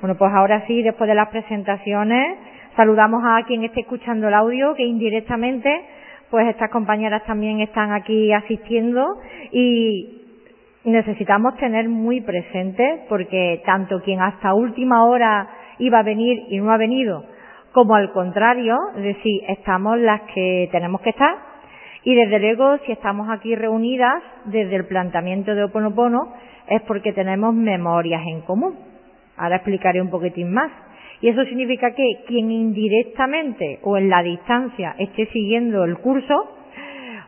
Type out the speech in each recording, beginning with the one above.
Bueno, pues ahora sí, después de las presentaciones, saludamos a quien esté escuchando el audio, que indirectamente, pues estas compañeras también están aquí asistiendo y necesitamos tener muy presente, porque tanto quien hasta última hora iba a venir y no ha venido, como al contrario, es decir, estamos las que tenemos que estar y desde luego si estamos aquí reunidas desde el planteamiento de Oponopono es porque tenemos memorias en común. Ahora explicaré un poquitín más. Y eso significa que quien indirectamente o en la distancia esté siguiendo el curso,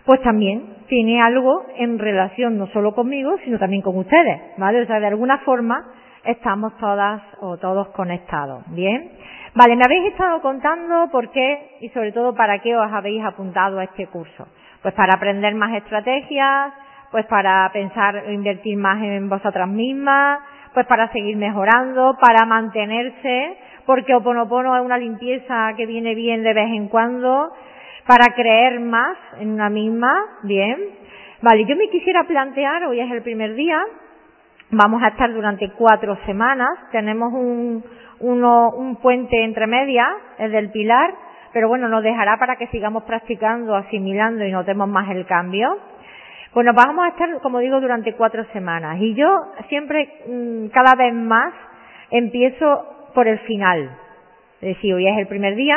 pues también tiene algo en relación no solo conmigo, sino también con ustedes, ¿vale? O sea, de alguna forma estamos todas o todos conectados, ¿bien? Vale, me habéis estado contando por qué y sobre todo para qué os habéis apuntado a este curso. Pues para aprender más estrategias, pues para pensar o invertir más en vosotras mismas, pues para seguir mejorando, para mantenerse, porque Oponopono es una limpieza que viene bien de vez en cuando, para creer más en una misma, bien. Vale, yo me quisiera plantear, hoy es el primer día, vamos a estar durante cuatro semanas, tenemos un, uno, un puente entre medias, el del pilar, pero bueno, nos dejará para que sigamos practicando, asimilando y notemos más el cambio. Bueno, vamos a estar, como digo, durante cuatro semanas y yo siempre, mm, cada vez más, empiezo por el final. Es decir, hoy es el primer día,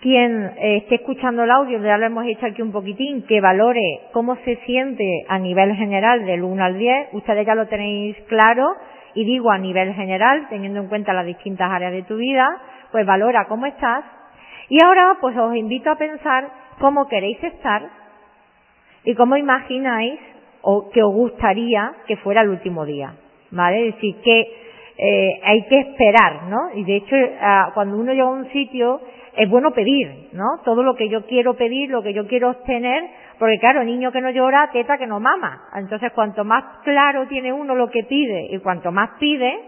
quien eh, esté escuchando el audio, ya lo hemos hecho aquí un poquitín, que valore cómo se siente a nivel general del 1 al 10, ustedes ya lo tenéis claro, y digo a nivel general, teniendo en cuenta las distintas áreas de tu vida, pues valora cómo estás. Y ahora pues os invito a pensar cómo queréis estar y cómo imagináis o que os gustaría que fuera el último día. ¿Vale? Es decir, que eh, hay que esperar, ¿no? Y de hecho, ah, cuando uno llega a un sitio, es bueno pedir, ¿no? Todo lo que yo quiero pedir, lo que yo quiero obtener, porque claro, niño que no llora, teta que no mama. Entonces, cuanto más claro tiene uno lo que pide y cuanto más pide,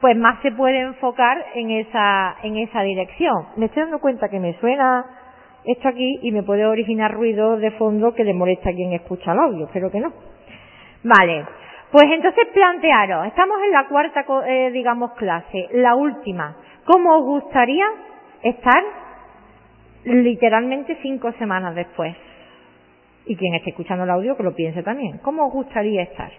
pues más se puede enfocar en esa, en esa dirección. Me estoy dando cuenta que me suena esto aquí y me puede originar ruido de fondo que le molesta a quien escucha el audio, espero que no. Vale. Pues entonces plantearos, estamos en la cuarta, eh, digamos, clase, la última. ¿Cómo os gustaría estar literalmente cinco semanas después? Y quien esté escuchando el audio que lo piense también. ¿Cómo os gustaría estar?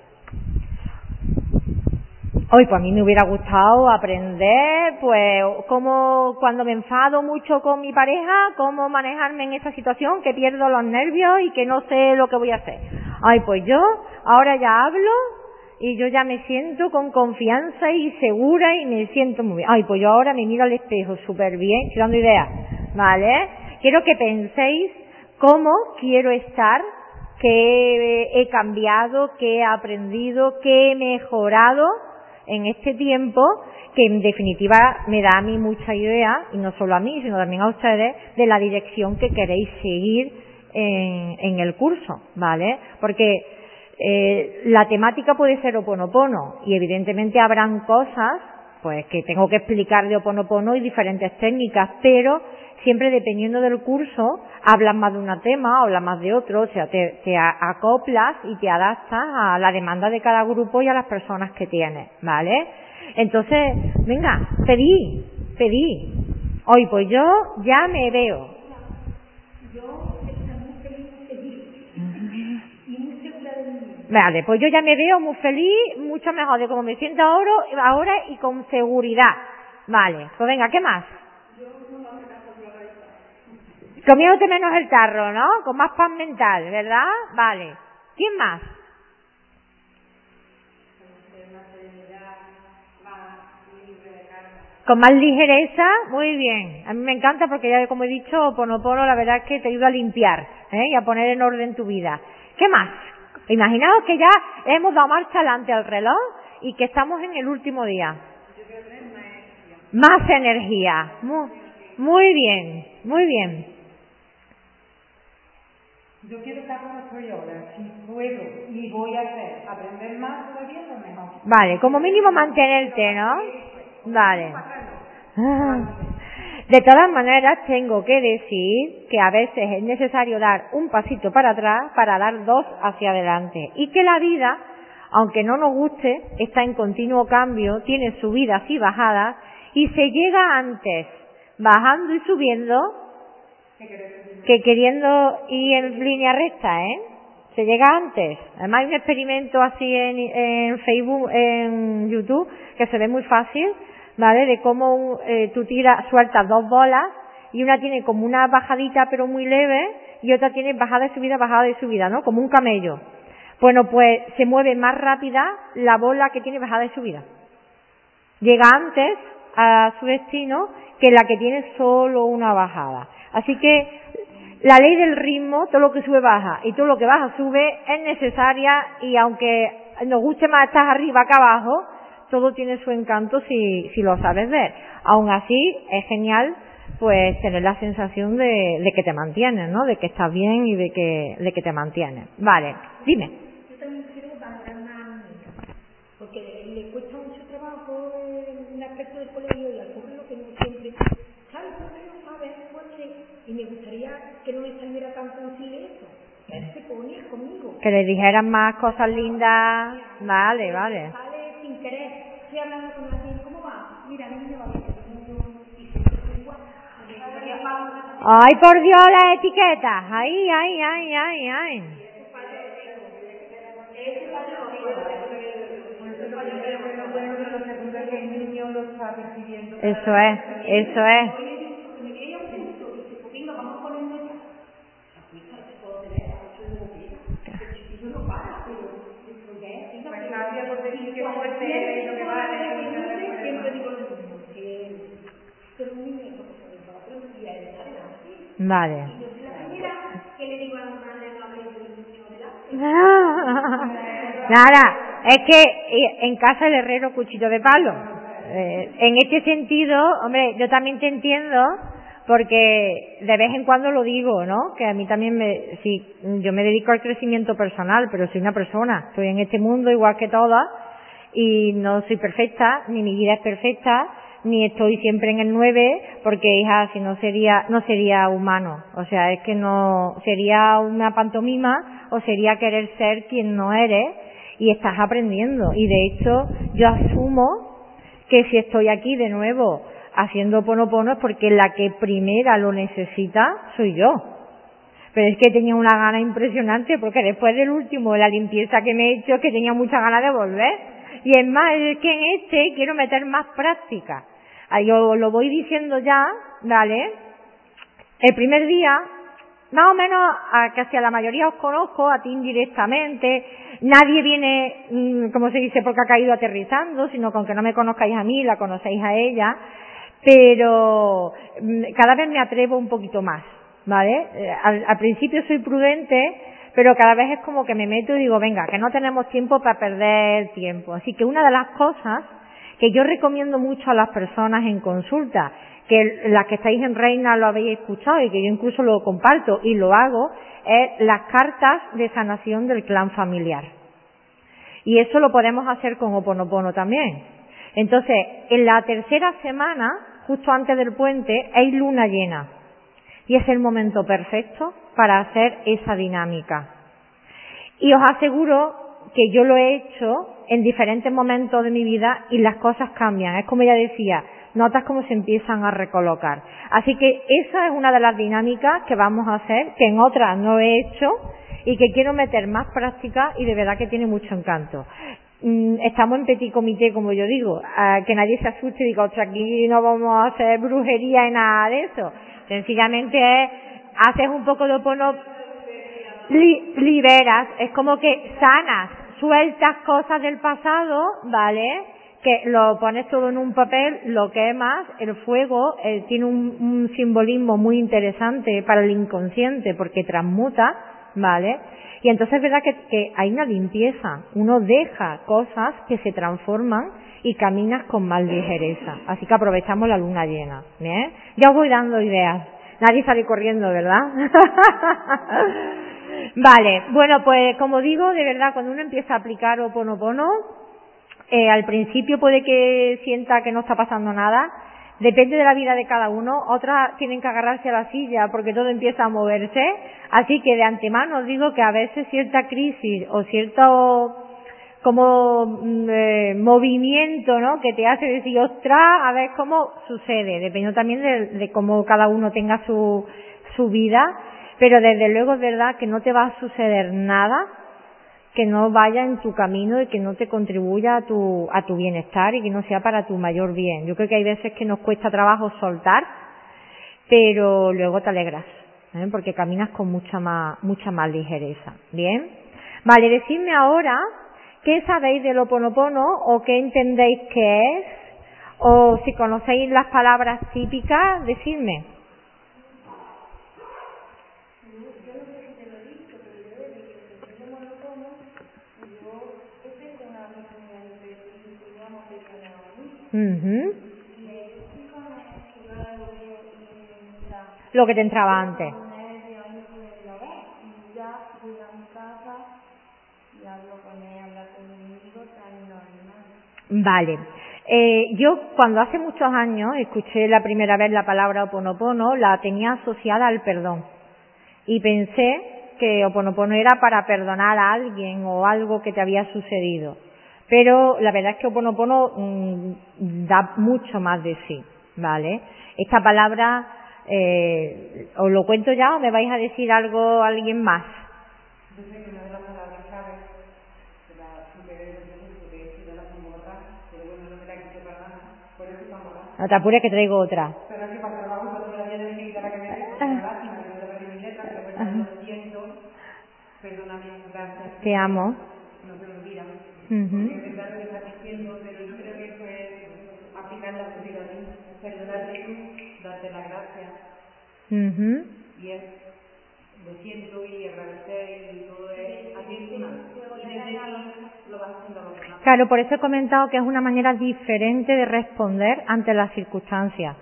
Hoy, pues a mí me hubiera gustado aprender, pues, cómo cuando me enfado mucho con mi pareja, cómo manejarme en esta situación, que pierdo los nervios y que no sé lo que voy a hacer. Ay, pues yo ahora ya hablo y yo ya me siento con confianza y segura y me siento muy bien. Ay, pues yo ahora me miro al espejo súper bien, estoy dando ideas, ¿vale? Quiero que penséis cómo quiero estar, qué he cambiado, qué he aprendido, qué he mejorado en este tiempo, que en definitiva me da a mí mucha idea, y no solo a mí, sino también a ustedes, de la dirección que queréis seguir en, en el curso, ¿vale? Porque eh, la temática puede ser oponopono y evidentemente habrán cosas pues que tengo que explicar de oponopono y diferentes técnicas, pero siempre dependiendo del curso hablas más de un tema, hablas más de otro, o sea, te, te, acoplas y te adaptas a la demanda de cada grupo y a las personas que tienes, ¿vale? Entonces, venga, pedí, pedí. Hoy pues yo ya me veo Vale, pues yo ya me veo muy feliz, mucho mejor de cómo me siento ahora, ahora y con seguridad. Vale, pues venga, ¿qué más? Comiéndote menos el tarro, ¿no? Con más paz mental, ¿verdad? Vale. ¿Quién más? Con más ligereza, muy bien. A mí me encanta porque ya como he dicho, Ponopono la verdad es que te ayuda a limpiar ¿eh? y a poner en orden tu vida. ¿Qué más? Imaginaos que ya hemos dado marcha adelante al reloj y que estamos en el último día. Más energía. Muy, bien, muy bien. Yo quiero estar como estoy ahora, si puedo y voy a hacer, aprender más todavía, pues mejor. Vale, como mínimo mantenerte, ¿no? Vale. De todas maneras, tengo que decir que a veces es necesario dar un pasito para atrás para dar dos hacia adelante y que la vida aunque no nos guste, está en continuo cambio, tiene subidas y bajadas, y se llega antes bajando y subiendo que queriendo ir en línea recta, ¿eh? Se llega antes. Además hay un experimento así en, en Facebook, en YouTube, que se ve muy fácil, ¿vale? De cómo eh, tú tiras, sueltas dos bolas y una tiene como una bajadita pero muy leve y otra tiene bajada y subida, bajada y subida, ¿no? Como un camello. Bueno, pues se mueve más rápida la bola que tiene bajada y subida. Llega antes a su destino que la que tiene solo una bajada. Así que la ley del ritmo, todo lo que sube baja y todo lo que baja sube, es necesaria y aunque nos guste más estar arriba que abajo, todo tiene su encanto si, si lo sabes ver. Aún así, es genial pues tener la sensación de, que te mantienes, ¿no? De que estás bien y de que, de que te mantienes. Vale, dime. Yo también quiero más porque le cuesta mucho trabajo el aspecto del colegio y al público que no siempre sabe, pero no sabe, porque y me gustaría que no me saliera tan fácil eso. Él se ponía conmigo. Que le dijeran más cosas lindas. Vale, vale. Sale sin querer. Estoy hablando con alguien, ¿cómo va? Mira, niño, va bien. Ay, por Dios, las etiquetas. Ay, ay, ay, ay, ay. Eso es, eso es. Vale. Nada, es que eh, en casa el herrero cuchillo de palo. Eh, en este sentido, hombre, yo también te entiendo porque de vez en cuando lo digo, ¿no? Que a mí también me, yo me dedico al crecimiento personal, pero soy una persona, estoy en este mundo igual que todas y no soy perfecta, ni mi vida es perfecta, ni estoy siempre en el 9, porque hija, si no sería, no sería humano. O sea, es que no, sería una pantomima o sería querer ser quien no eres y estás aprendiendo. Y de hecho, yo asumo que si estoy aquí de nuevo haciendo ponopono es porque la que primera lo necesita soy yo. Pero es que tenía una gana impresionante porque después del último, la limpieza que me he hecho, es que tenía mucha ganas de volver. Y es más, que en este quiero meter más práctica. Yo lo voy diciendo ya, ¿vale? El primer día, más o menos, a casi a la mayoría os conozco, a ti indirectamente, nadie viene, mm, como se dice, porque ha caído aterrizando, sino que aunque no me conozcáis a mí, la conocéis a ella, pero mm, cada vez me atrevo un poquito más, ¿vale? Eh, al, al principio soy prudente, pero cada vez es como que me meto y digo, venga, que no tenemos tiempo para perder tiempo. Así que una de las cosas que yo recomiendo mucho a las personas en consulta, que las que estáis en Reina lo habéis escuchado y que yo incluso lo comparto y lo hago, es las cartas de sanación del clan familiar. Y eso lo podemos hacer con Oponopono también. Entonces, en la tercera semana, justo antes del puente, hay luna llena. Y es el momento perfecto para hacer esa dinámica. Y os aseguro que yo lo he hecho en diferentes momentos de mi vida y las cosas cambian. Es como ella decía, notas cómo se empiezan a recolocar. Así que esa es una de las dinámicas que vamos a hacer, que en otras no he hecho y que quiero meter más práctica y de verdad que tiene mucho encanto. Mm, estamos en petit comité, como yo digo, que nadie se asuste y diga, otra aquí no vamos a hacer brujería y nada de eso. Sencillamente es, haces un poco de opono, li, liberas, es como que sanas, sueltas cosas del pasado, ¿vale? Que lo pones todo en un papel, lo quemas, el fuego eh, tiene un, un simbolismo muy interesante para el inconsciente porque transmuta, ¿vale? Y entonces es verdad que, hay una limpieza, uno deja cosas que se transforman y caminas con más ligereza. Así que aprovechamos la luna llena. Ya os voy dando ideas. Nadie sale corriendo, ¿verdad? vale, bueno, pues como digo, de verdad, cuando uno empieza a aplicar Oponopono, eh, al principio puede que sienta que no está pasando nada, Depende de la vida de cada uno. Otras tienen que agarrarse a la silla porque todo empieza a moverse. Así que de antemano os digo que a veces cierta crisis o cierto como mm, eh, movimiento, ¿no? Que te hace decir, ostras, a ver cómo sucede, dependiendo también de, de cómo cada uno tenga su, su vida, pero desde luego es verdad que no te va a suceder nada que no vaya en tu camino y que no te contribuya a tu, a tu bienestar y que no sea para tu mayor bien. Yo creo que hay veces que nos cuesta trabajo soltar, pero luego te alegras, ¿eh? porque caminas con mucha más, mucha más ligereza. Bien. Vale, decidme ahora qué sabéis del oponopono o qué entendéis que es, o si conocéis las palabras típicas, decidme. Lo que te entraba antes. Vale. Eh, yo cuando hace muchos años escuché la primera vez la palabra oponopono, la tenía asociada al perdón. Y pensé que oponopono era para perdonar a alguien o algo que te había sucedido. Pero la verdad es que Oponopono mm, da mucho más de sí, ¿vale? Esta palabra, eh, ¿os lo cuento ya o me vais a decir algo alguien más? No te apures que traigo otra. Te amo. Uh -huh. Porque verdad lo que estás diciendo, pero yo creo que eso es aplicar la situación, perdonarte tú, darte las gracias. Uh -huh. Y es lo siento y agradecer y todo es a ti encima. Y desde ahí lo demás. Claro, por eso he comentado que es una manera diferente de responder ante las circunstancias.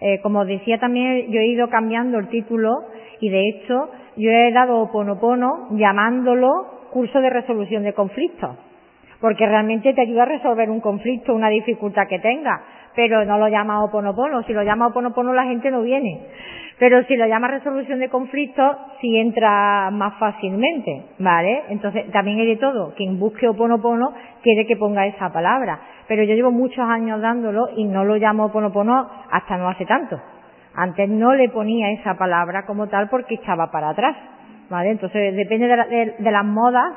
Eh, como decía también, yo he ido cambiando el título y de hecho yo he dado Oponopono llamándolo curso de resolución de conflictos porque realmente te ayuda a resolver un conflicto, una dificultad que tenga, pero no lo llama oponopono, si lo llama oponopono la gente no viene, pero si lo llama resolución de conflictos sí entra más fácilmente, ¿vale? Entonces también hay de todo, quien busque oponopono quiere que ponga esa palabra, pero yo llevo muchos años dándolo y no lo llamo oponopono hasta no hace tanto. Antes no le ponía esa palabra como tal porque echaba para atrás, ¿vale? Entonces depende de, de las modas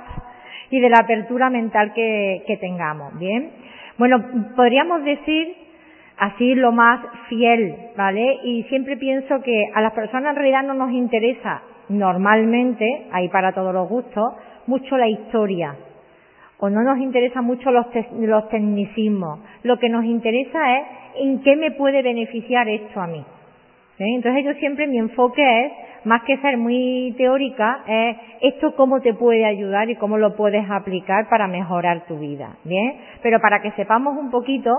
y de la apertura mental que, tengamos, ¿bien? Bueno, podríamos decir así lo más fiel, ¿vale? Y siempre pienso que a las personas en realidad no nos interesa normalmente, ahí para todos los gustos, mucho la historia. O no nos interesa mucho los, los tecnicismos. Lo que nos interesa es en qué me puede beneficiar esto a mí. ¿Eh? Entonces yo siempre mi enfoque es, más que ser muy teórica, es esto cómo te puede ayudar y cómo lo puedes aplicar para mejorar tu vida, ¿bien? Pero para que sepamos un poquito,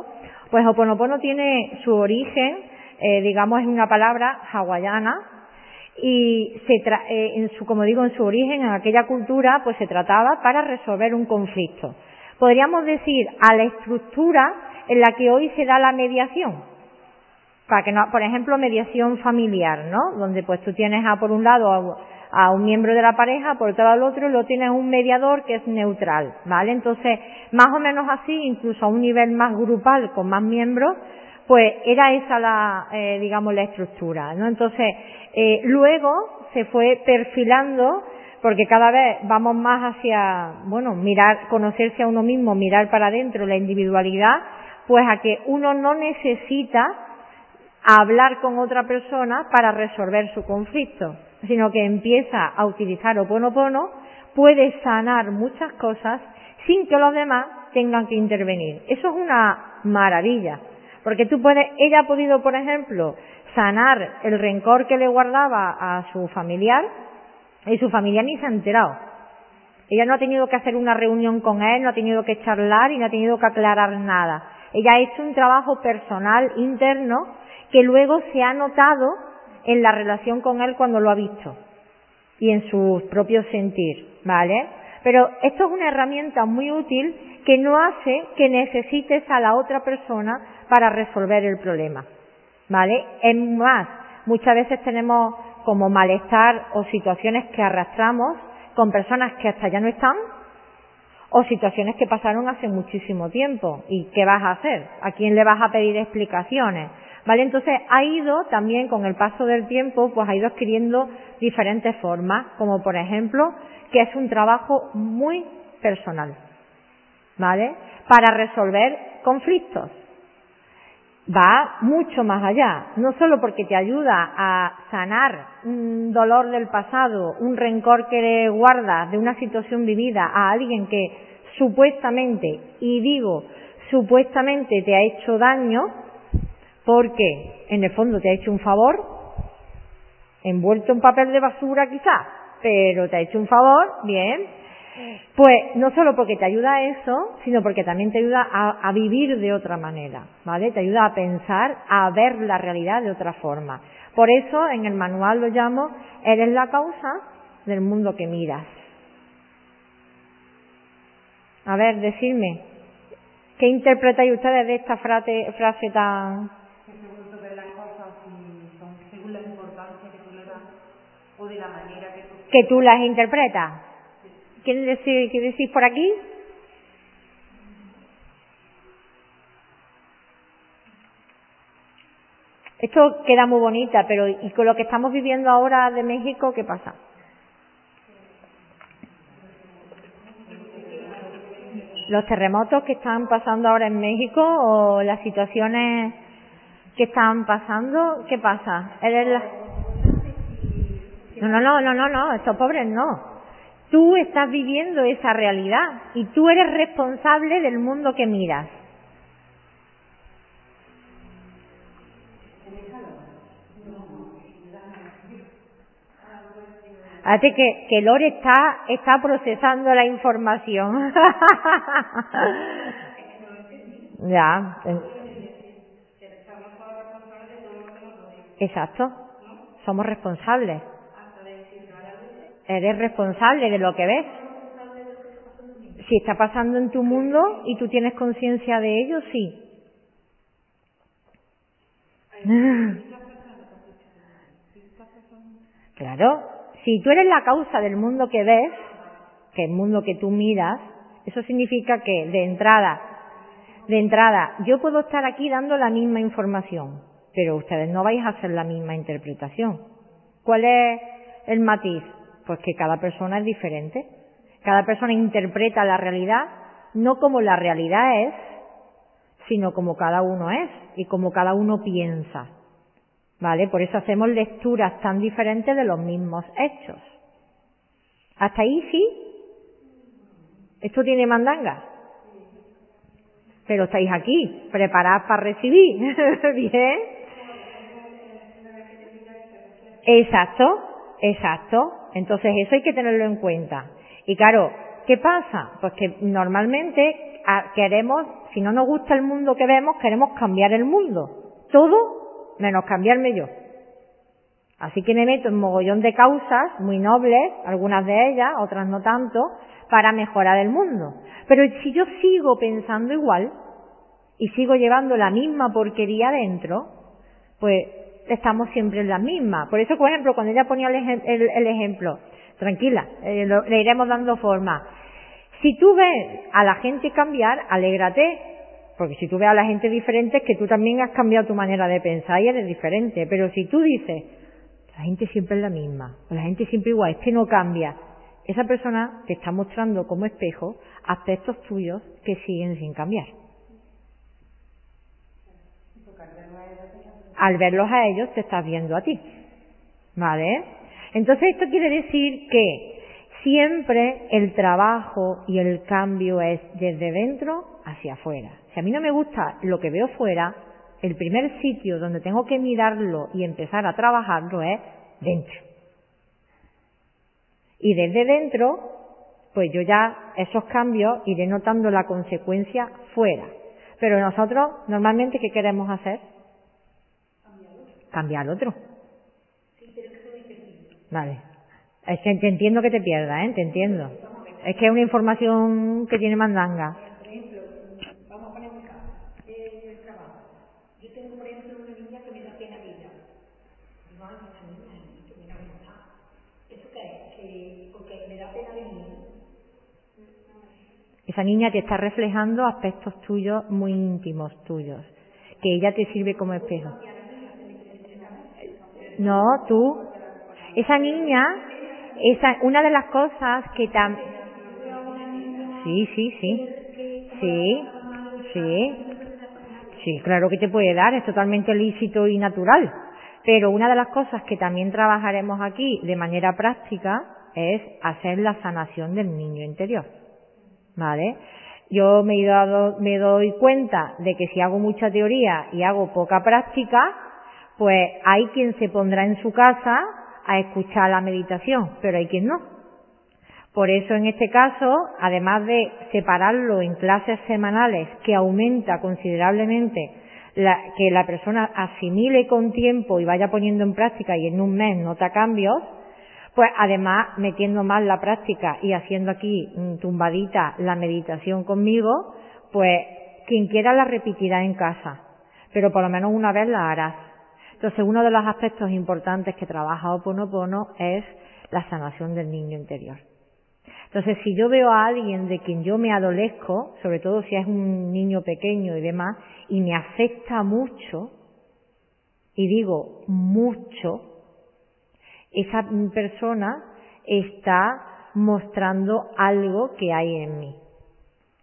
pues Oponopono tiene su origen, eh, digamos, es una palabra hawaiana, y se eh, en su, como digo, en su origen, en aquella cultura, pues se trataba para resolver un conflicto. Podríamos decir a la estructura en la que hoy se da la mediación, para que no, por ejemplo, mediación familiar, ¿no? Donde pues tú tienes a por un lado a, un miembro de la pareja, por otro lado al otro, y luego tienes un mediador que es neutral, ¿vale? Entonces, más o menos así, incluso a un nivel más grupal, con más miembros, pues era esa la, eh, digamos, la estructura, ¿no? Entonces, eh, luego se fue perfilando, porque cada vez vamos más hacia, bueno, mirar, conocerse a uno mismo, mirar para adentro, la individualidad, pues a que uno no necesita a hablar con otra persona para resolver su conflicto, sino que empieza a utilizar Oponopono, puede sanar muchas cosas sin que los demás tengan que intervenir. Eso es una maravilla, porque tú puedes, ella ha podido, por ejemplo, sanar el rencor que le guardaba a su familiar y su familiar ni se ha enterado. Ella no ha tenido que hacer una reunión con él, no ha tenido que charlar y no ha tenido que aclarar nada. Ella ha hecho un trabajo personal interno que luego se ha notado en la relación con él cuando lo ha visto y en su propio sentir, ¿vale? Pero esto es una herramienta muy útil que no hace que necesites a la otra persona para resolver el problema, ¿vale? Es más, muchas veces tenemos como malestar o situaciones que arrastramos con personas que hasta ya no están o situaciones que pasaron hace muchísimo tiempo. ¿Y qué vas a hacer? ¿A quién le vas a pedir explicaciones? ¿Vale? Entonces ha ido también con el paso del tiempo, pues ha ido adquiriendo diferentes formas, como por ejemplo, que es un trabajo muy personal. ¿Vale? Para resolver conflictos. Va mucho más allá, no solo porque te ayuda a sanar un dolor del pasado, un rencor que guardas de una situación vivida a alguien que supuestamente, y digo supuestamente te ha hecho daño, porque en el fondo te ha hecho un favor, envuelto en papel de basura quizás, pero te ha hecho un favor, bien, pues no solo porque te ayuda a eso, sino porque también te ayuda a, vivir de otra manera, ¿vale? Te ayuda a pensar, a ver la realidad de otra forma. Por eso en el manual lo llamo, eres la causa del mundo que miras. A ver, decidme, ¿qué interpretáis ustedes de esta frase, frase tan... Que según tú ves las cosas, si son según la que tú las interpretas. ¿Quiere decir, ¿Qué decís por aquí? Esto queda muy bonita, pero ¿y con lo que estamos viviendo ahora de México, qué pasa? los terremotos que están pasando ahora en México o las situaciones que están pasando, ¿qué pasa? ¿Eres la... No, no, no, no, no, no, estos pobres no. Tú estás viviendo esa realidad y tú eres responsable del mundo que miras. Fíjate que, que Lore está, está procesando la información. ya. Exacto. Somos responsables. Eres responsable de lo que ves. Si está pasando en tu mundo y tú tienes conciencia de ello, sí. Claro, si tú eres la causa del mundo que ves, que el mundo que tú miras, eso significa que de entrada, de entrada, yo puedo estar aquí dando la misma información, pero ustedes no vais a hacer la misma interpretación. ¿Cuál es el matiz? Pues que cada persona es diferente. Cada persona interpreta la realidad no como la realidad es, sino como cada uno es y como cada uno piensa. ¿Vale? Por eso hacemos lecturas tan diferentes de los mismos hechos. ¿Hasta ahí sí? ¿Esto tiene mandanga? Pero estáis aquí, preparados para recibir. ¿Bien? Exacto, exacto. Entonces eso hay que tenerlo en cuenta. Y claro, ¿qué pasa? Pues que normalmente ah, queremos, si no nos gusta el mundo que vemos, queremos cambiar el mundo. Todo menos cambiarme yo. Así que me meto en mogollón de causas muy nobles, algunas de ellas, otras no tanto, para mejorar el mundo. Pero si yo sigo pensando igual y sigo llevando la misma porquería dentro, pues estamos siempre en la misma. Por eso, por ejemplo, cuando ella ponía el, ejemplo, tranquila, eh, le iremos dando forma. Si tú ves a la gente cambiar, alégrate, porque si tú ves a la gente diferente es que tú también has cambiado tu manera de pensar y eres diferente. Pero si tú dices, la gente siempre es la misma, o la gente siempre igual, es que no cambia, esa persona te está mostrando como espejo aspectos tuyos que siguen sin cambiar. Al verlos a ellos te estás viendo a ti. ¿Vale? Entonces esto quiere decir que siempre el trabajo y el cambio es desde dentro hacia afuera. Si a mí no me gusta lo que veo fuera, el primer sitio donde tengo que mirarlo y empezar a trabajarlo es dentro. Y desde dentro, pues yo ya esos cambios iré notando la consecuencia fuera. Pero nosotros, normalmente, ¿qué queremos hacer? Cambiar otro. Vale. Es que te entiendo que te pierdas, ¿eh? Te entiendo. Es que es una información que tiene mandanga. Esa niña te está reflejando aspectos tuyos muy íntimos tuyos, que ella te sirve como espejo. No, tú. Esa niña, esa, una de las cosas que también. Sí, sí, sí. Sí, sí. Sí, claro que te puede dar, es totalmente lícito y natural. Pero una de las cosas que también trabajaremos aquí de manera práctica es hacer la sanación del niño interior. ¿Vale? Yo me, he me doy cuenta de que si hago mucha teoría y hago poca práctica, pues hay quien se pondrá en su casa a escuchar la meditación, pero hay quien no. Por eso en este caso, además de separarlo en clases semanales que aumenta considerablemente la, que la persona asimile con tiempo y vaya poniendo en práctica y en un mes nota cambios, pues además metiendo más la práctica y haciendo aquí mm, tumbadita la meditación conmigo, pues quien quiera la repetirá en casa, pero por lo menos una vez la harás. Entonces uno de los aspectos importantes que trabaja Oponopono es la sanación del niño interior. Entonces, si yo veo a alguien de quien yo me adolezco, sobre todo si es un niño pequeño y demás, y me afecta mucho, y digo mucho, esa persona está mostrando algo que hay en mí.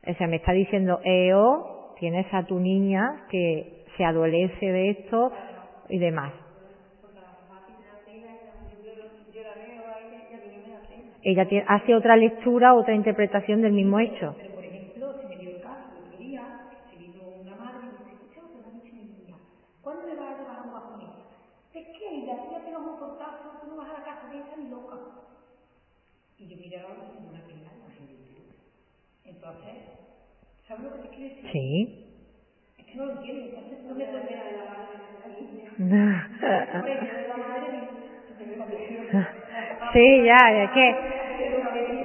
O sea, me está diciendo, Eo, tienes a tu niña que se adolece de esto y demás. ella hace otra lectura, otra interpretación del mismo hecho. Sí. Es que no lo entiendo, entonces no me a la Sí, ya, es que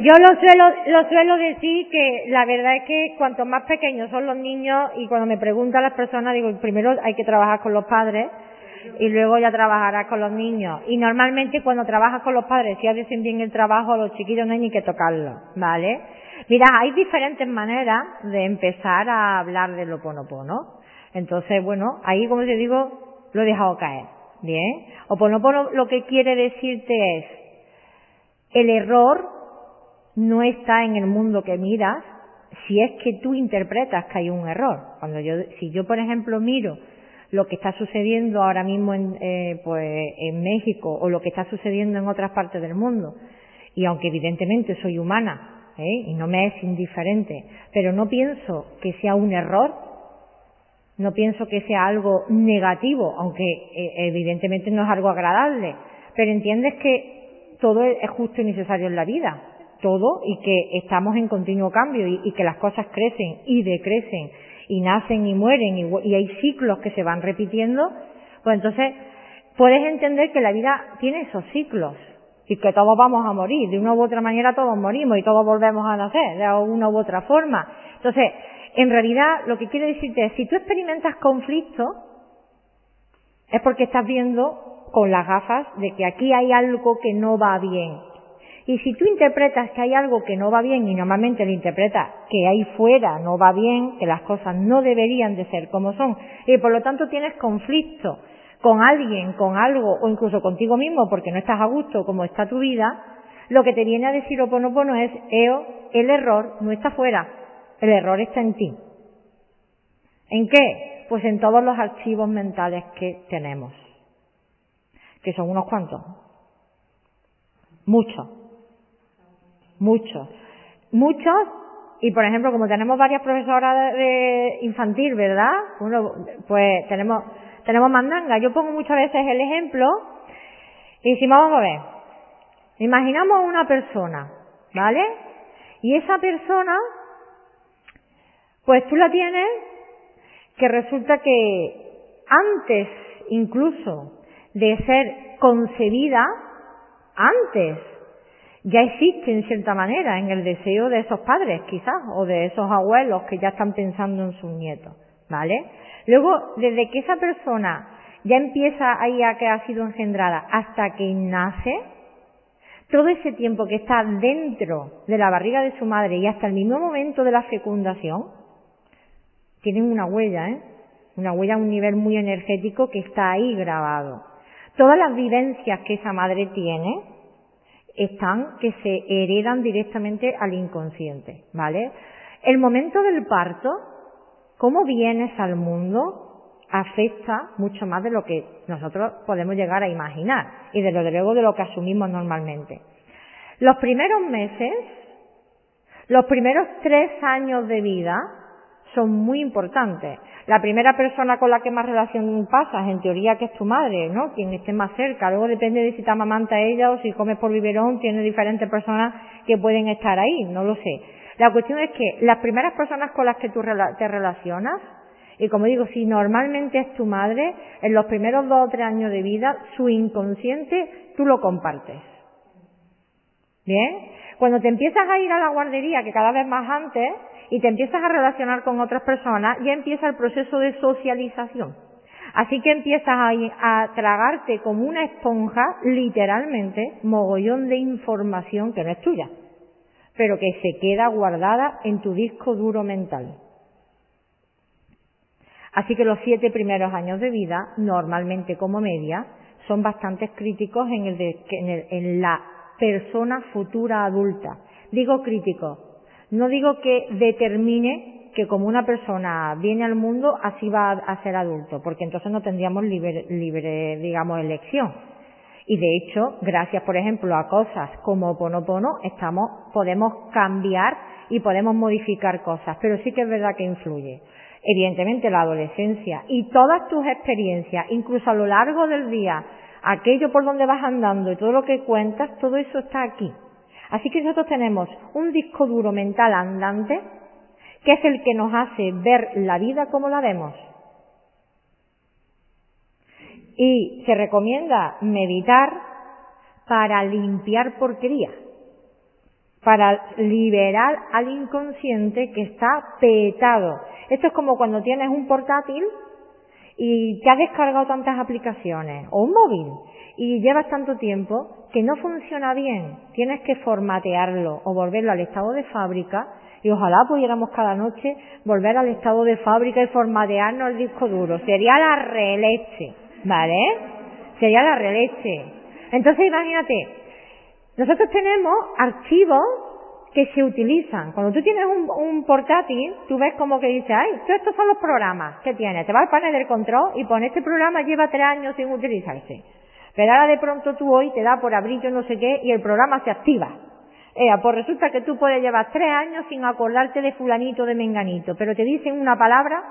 yo lo suelo, lo suelo decir que la verdad es que cuanto más pequeños son los niños y cuando me preguntan las personas digo, primero hay que trabajar con los padres y luego ya trabajarás con los niños. Y normalmente cuando trabajas con los padres, si hacen bien el trabajo, los chiquillos no hay ni que tocarlos, ¿vale? Mira, hay diferentes maneras de empezar a hablar del oponopono. Entonces, bueno, ahí como te digo, lo he dejado caer. Bien. Oponopono lo que quiere decirte es, el error no está en el mundo que miras si es que tú interpretas que hay un error. Cuando yo, si yo, por ejemplo, miro lo que está sucediendo ahora mismo en, eh, pues, en México o lo que está sucediendo en otras partes del mundo, y aunque evidentemente soy humana ¿eh? y no me es indiferente, pero no pienso que sea un error, no pienso que sea algo negativo, aunque eh, evidentemente no es algo agradable, pero entiendes que todo es justo y necesario en la vida, todo, y que estamos en continuo cambio y, que las cosas crecen y decrecen y nacen y mueren y, y hay ciclos que se van repitiendo, pues entonces puedes entender que la vida tiene esos ciclos y que todos vamos a morir, de una u otra manera todos morimos y todos volvemos a nacer, de una u otra forma. Entonces, en realidad lo que quiero decirte es, si tú experimentas conflicto, es porque estás viendo con las gafas de que aquí hay algo que no va bien. Y si tú interpretas que hay algo que no va bien y normalmente lo interpretas que ahí fuera no va bien, que las cosas no deberían de ser como son, y por lo tanto tienes conflicto con alguien, con algo o incluso contigo mismo porque no estás a gusto como está tu vida, lo que te viene a decir Oponopono es, Eo, el error no está fuera, el error está en ti. ¿En qué? Pues en todos los archivos mentales que tenemos, que son unos cuantos, muchos, muchos, muchos, y por ejemplo, como tenemos varias profesoras de infantil, ¿verdad? Uno, pues tenemos, tenemos mandanga. Yo pongo muchas veces el ejemplo y decimos, vamos a ver, imaginamos una persona, ¿vale? Y esa persona, pues tú la tienes que resulta que antes incluso de ser concebida, antes ya existe en cierta manera en el deseo de esos padres quizás o de esos abuelos que ya están pensando en sus nietos, ¿vale? Luego, desde que esa persona ya empieza ahí a que ha sido engendrada hasta que nace, todo ese tiempo que está dentro de la barriga de su madre y hasta el mismo momento de la fecundación, tienen una huella, ¿eh? Una huella a un nivel muy energético que está ahí grabado. Todas las vivencias que esa madre tiene están que se heredan directamente al inconsciente, ¿vale? El momento del parto, cómo vienes al mundo, afecta mucho más de lo que nosotros podemos llegar a imaginar y de lo de luego de lo que asumimos normalmente. Los primeros meses, los primeros tres años de vida son muy importantes. La primera persona con la que más relación pasas, en teoría que es tu madre, ¿no? Quien esté más cerca. Luego depende de si te amamanta ella o si comes por biberón, tiene diferentes personas que pueden estar ahí, no lo sé. La cuestión es que las primeras personas con las que tú te relacionas y como digo, si normalmente es tu madre, en los primeros dos o tres años de vida, su inconsciente tú lo compartes. ¿Bien? Cuando te empiezas a ir a la guardería, que cada vez más antes, y te empiezas a relacionar con otras personas, ya empieza el proceso de socialización. Así que empiezas a, tragarte como una esponja, literalmente, mogollón de información que no es tuya, pero que se queda guardada en tu disco duro mental. Así que los siete primeros años de vida, normalmente como media, son bastante críticos en, el en, la persona futura adulta. Digo crítico, no digo que determine que como una persona viene al mundo así va a ser adulto, porque entonces no tendríamos libre, libre digamos, elección. Y de hecho, gracias por ejemplo a cosas como Ponopono, estamos, podemos cambiar y podemos modificar cosas, pero sí que es verdad que influye evidentemente la adolescencia y todas tus experiencias, incluso a lo largo del día, aquello por donde vas andando y todo lo que cuentas, todo eso está aquí. Así que nosotros tenemos un disco duro mental andante que es el que nos hace ver la vida como la vemos. Y se recomienda meditar para limpiar porquería para liberar al inconsciente que está petado. Esto es como cuando tienes un portátil y te has descargado tantas aplicaciones o un móvil y llevas tanto tiempo que no funciona bien. Tienes que formatearlo o volverlo al estado de fábrica y ojalá pudiéramos cada noche volver al estado de fábrica y formatearnos el disco duro. Sería la releche, ¿vale? Sería la releche. Entonces imagínate, nosotros tenemos archivos que se utilizan. Cuando tú tienes un, portátil, tú ves como que dice, ay, estos son los programas que tienes. Te vas al panel del control y pones este programa lleva tres años sin utilizarse. Pero ahora de pronto tú hoy te da por abrir yo no sé qué y el programa se activa. Eh, pues resulta que tú puedes llevar tres años sin acordarte de fulanito, de menganito, pero te dicen una palabra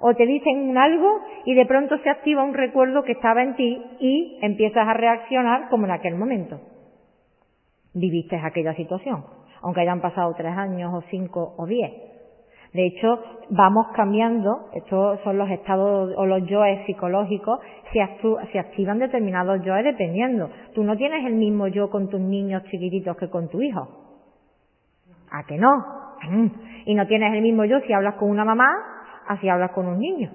o te dicen un algo y de pronto se activa un recuerdo que estaba en ti y empiezas a reaccionar como en aquel momento viviste aquella situación, aunque hayan pasado tres años o cinco o diez. De hecho, vamos cambiando, estos son los estados o los yoes psicológicos, se, activan determinados yoes dependiendo. Tú no tienes el mismo yo con tus niños chiquititos que con tu hijo. ¿A que no? Mm. Y no tienes el mismo yo si hablas con una mamá, así hablas con un niño.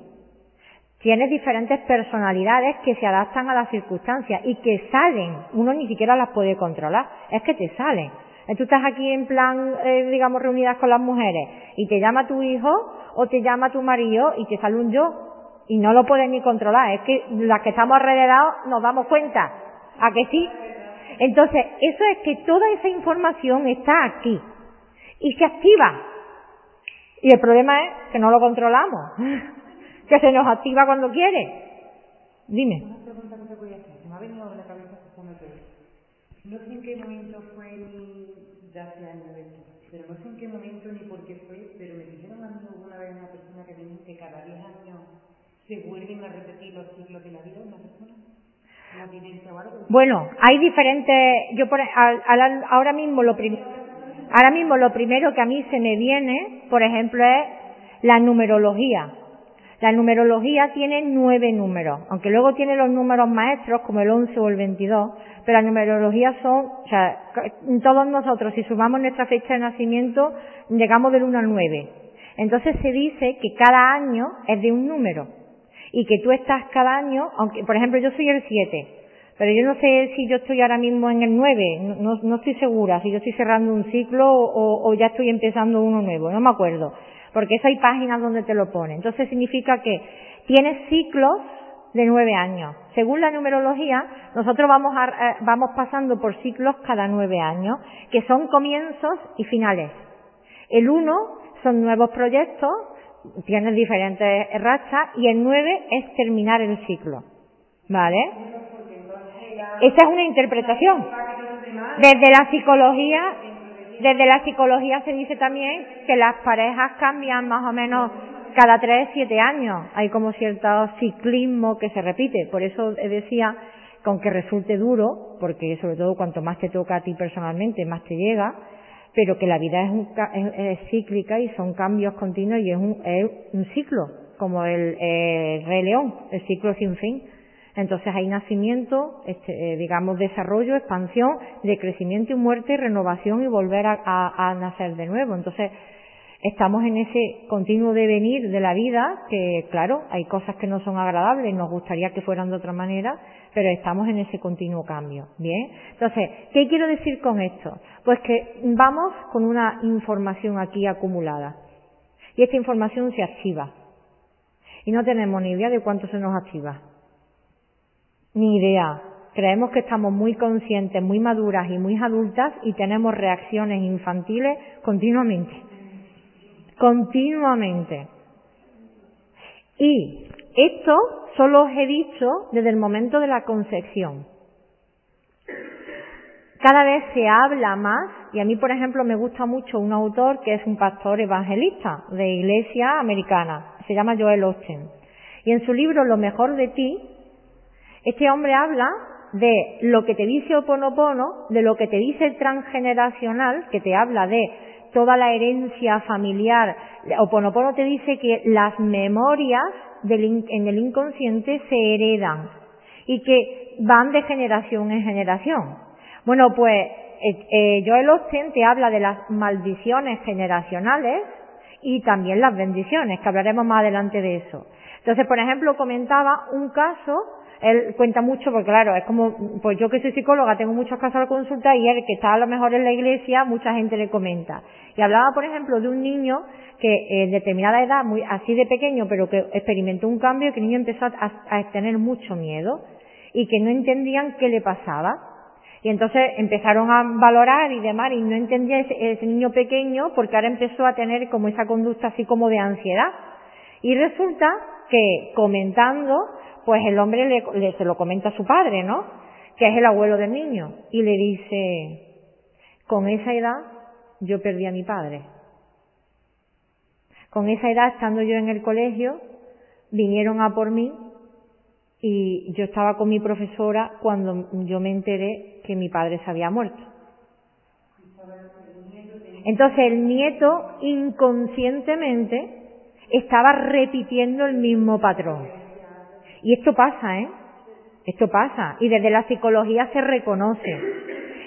Tienes diferentes personalidades que se adaptan a las circunstancias y que salen. Uno ni siquiera las puede controlar. Es que te salen. Tú estás aquí en plan, eh, digamos, reunidas con las mujeres y te llama tu hijo o te llama tu marido y te sale un yo y no lo puedes ni controlar. Es que las que estamos alrededor nos damos cuenta. ¿A que sí? Entonces, eso es que toda esa información está aquí y se activa. Y el problema es que no lo controlamos. que se nos activa cuando quiere. Dime. No sé en qué momento fue ni años de esto, pero no sé en qué momento ni por qué fue, pero me dijeron a mí alguna vez una persona que me que cada 10 años se vuelven a repetir los ciclos de la vida de una persona. Bueno, hay diferentes, yo por, ahora mismo lo ahora mismo lo primero que a mí se me viene, por ejemplo, es la numerología. La numerología tiene nueve números, aunque luego tiene los números maestros como el 11 o el 22, pero la numerología son, o sea, todos nosotros, si sumamos nuestra fecha de nacimiento, llegamos del 1 al 9. Entonces se dice que cada año es de un número y que tú estás cada año, aunque, por ejemplo, yo soy el 7, Pero yo no sé si yo estoy ahora mismo en el 9, no, no estoy segura si yo estoy cerrando un ciclo o, o, ya estoy empezando uno nuevo, no me acuerdo. Porque eso hay páginas donde te lo pone. Entonces significa que tienes ciclos de nueve años. Según la numerología, nosotros vamos, a, eh, vamos pasando por ciclos cada nueve años, que son comienzos y finales. El uno son nuevos proyectos, tienes diferentes rachas, y el nueve es terminar el ciclo. ¿Vale? Esa es una interpretación. Desde la psicología, desde la psicología se dice también que las parejas cambian más o menos cada tres, siete años. Hay como cierto ciclismo que se repite. Por eso decía, que resulte duro, porque sobre todo cuanto más te toca a ti personalmente, más te llega, pero que la vida es, un, es, cíclica y son cambios continuos y es un, es un ciclo, como el, el Rey León, el ciclo sin fin. Entonces hay nacimiento, este, eh, digamos, desarrollo, expansión, de crecimiento y muerte, renovación y volver a, a, nacer de nuevo. Entonces estamos en ese continuo devenir de la vida que, claro, hay cosas que no son agradables, nos gustaría que fueran de otra manera, pero estamos en ese continuo cambio. Bien. Entonces, ¿qué quiero decir con esto? Pues que vamos con una información aquí acumulada y esta información se activa y no tenemos ni idea de cuánto se nos activa. Ni idea. Creemos que estamos muy conscientes, muy maduras y muy adultas y tenemos reacciones infantiles continuamente. Continuamente. Y esto solo os he dicho desde el momento de la concepción. Cada vez se habla más, y a mí, por ejemplo, me gusta mucho un autor que es un pastor evangelista de iglesia americana, se llama Joel Austin. Y en su libro Lo mejor de ti, este hombre habla de lo que te dice Oponopono, de lo que te dice el transgeneracional, que te habla de toda la herencia familiar. Oponopono te dice que las memorias del, en el inconsciente se heredan y que van de generación en generación. Bueno, pues eh, eh, Joel Austin te habla de las maldiciones generacionales y también las bendiciones, que hablaremos más adelante de eso. Entonces, por ejemplo, comentaba un caso él cuenta mucho porque claro, es como, pues yo que soy psicóloga tengo muchos casos a la consulta y él que está a lo mejor en la iglesia, mucha gente le comenta. Y hablaba, por ejemplo, de un niño que en determinada edad, muy así de pequeño, pero que experimentó un cambio, que el niño empezó a, a tener mucho miedo y que no entendían qué le pasaba. Y entonces empezaron a valorar y demás y no entendía ese, ese niño pequeño porque ahora empezó a tener como esa conducta así como de ansiedad. Y resulta que comentando pues el hombre le, se lo comenta a su padre, ¿no? Que es el abuelo del niño. Y le dice, con esa edad yo perdí a mi padre. Con esa edad, estando yo en el colegio, vinieron a por mí y yo estaba con mi profesora cuando yo me enteré que mi padre se había muerto. Entonces el nieto inconscientemente estaba repitiendo el mismo patrón. Y esto pasa, ¿eh? Esto pasa. Y desde la psicología se reconoce.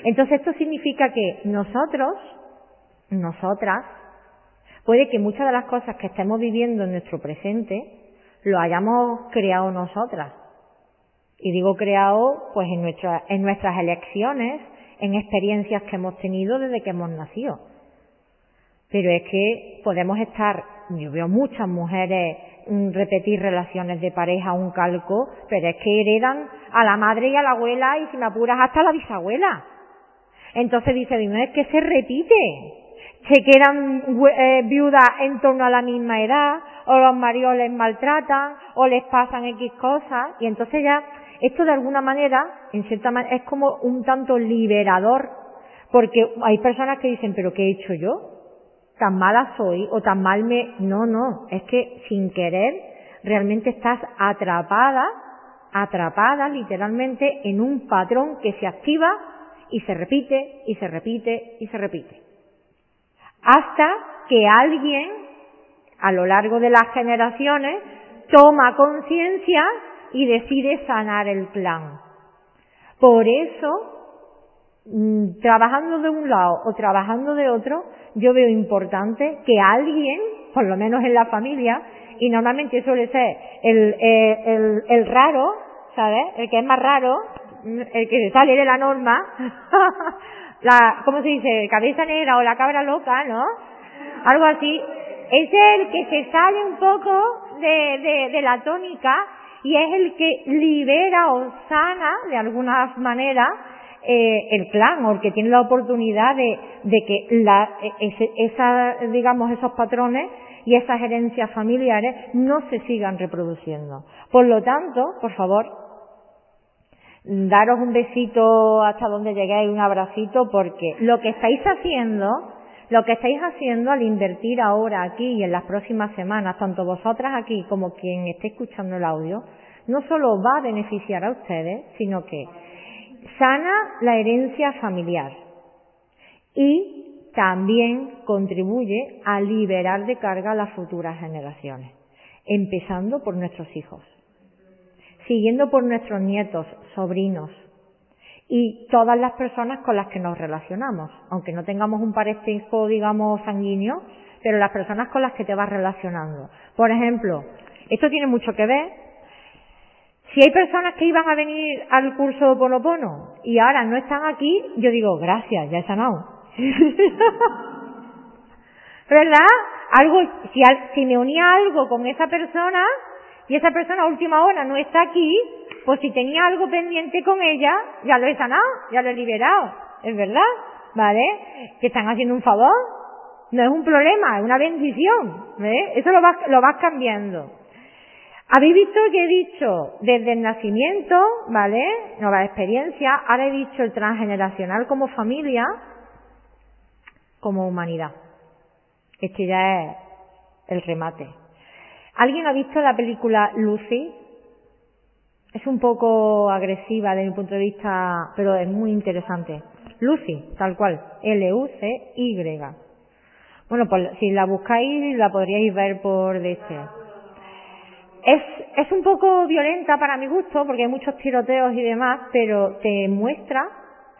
Entonces esto significa que nosotros, nosotras, puede que muchas de las cosas que estemos viviendo en nuestro presente lo hayamos creado nosotras. Y digo creado pues en, nuestra, en nuestras elecciones, en experiencias que hemos tenido desde que hemos nacido. Pero es que podemos estar, yo veo muchas mujeres repetir relaciones de pareja, un calco, pero es que heredan a la madre y a la abuela y si me apuras hasta la bisabuela. Entonces dice, es que se repite. Se quedan eh, viudas en torno a la misma edad, o los maridos les maltratan, o les pasan X cosas, y entonces ya, esto de alguna manera, en cierta manera, es como un tanto liberador, porque hay personas que dicen, pero ¿qué he hecho yo? Tan mala soy o tan mal me... No, no, es que sin querer realmente estás atrapada, atrapada literalmente en un patrón que se activa y se repite y se repite y se repite. Hasta que alguien, a lo largo de las generaciones, toma conciencia y decide sanar el plan. Por eso trabajando de un lado o trabajando de otro, yo veo importante que alguien, por lo menos en la familia, y normalmente suele ser el, eh, el, el raro, ¿sabes? El que es más raro, el que sale de la norma, la, ¿cómo se dice? Cabeza negra o la cabra loca, ¿no? Algo así. Es el que se sale un poco de, de, de la tónica y es el que libera o sana de alguna manera eh, el clan o el que tiene la oportunidad de, de que la, ese, esa, digamos, esos patrones y esas herencias familiares no se sigan reproduciendo. Por lo tanto, por favor, daros un besito hasta donde lleguéis, un abracito, porque lo que estáis haciendo, lo que estáis haciendo al invertir ahora aquí y en las próximas semanas, tanto vosotras aquí como quien esté escuchando el audio, no solo va a beneficiar a ustedes, sino que sana la herencia familiar y también contribuye a liberar de carga a las futuras generaciones, empezando por nuestros hijos, siguiendo por nuestros nietos, sobrinos y todas las personas con las que nos relacionamos, aunque no tengamos un parentesco, digamos, sanguíneo, pero las personas con las que te vas relacionando. Por ejemplo, esto tiene mucho que ver. Si hay personas que iban a venir al curso Ponopono y ahora no están aquí, yo digo, gracias, ya he sanado. ¿Verdad? Algo, si, si me unía algo con esa persona y esa persona a última hora no está aquí, pues si tenía algo pendiente con ella, ya lo he sanado, ya lo he liberado. ¿Es verdad? ¿Vale? ¿Que están haciendo un favor? No es un problema, es una bendición. ¿Ves? Eso lo vas, lo vas cambiando. Habéis visto que he dicho desde el nacimiento, ¿vale? Nueva experiencia. Ahora he dicho el transgeneracional como familia, como humanidad. Este ya es el remate. ¿Alguien ha visto la película Lucy? Es un poco agresiva desde mi punto de vista, pero es muy interesante. Lucy, tal cual. L-U-C-Y. Bueno, pues si la buscáis la podríais ver por este. Es, es un poco violenta para mi gusto porque hay muchos tiroteos y demás, pero te muestra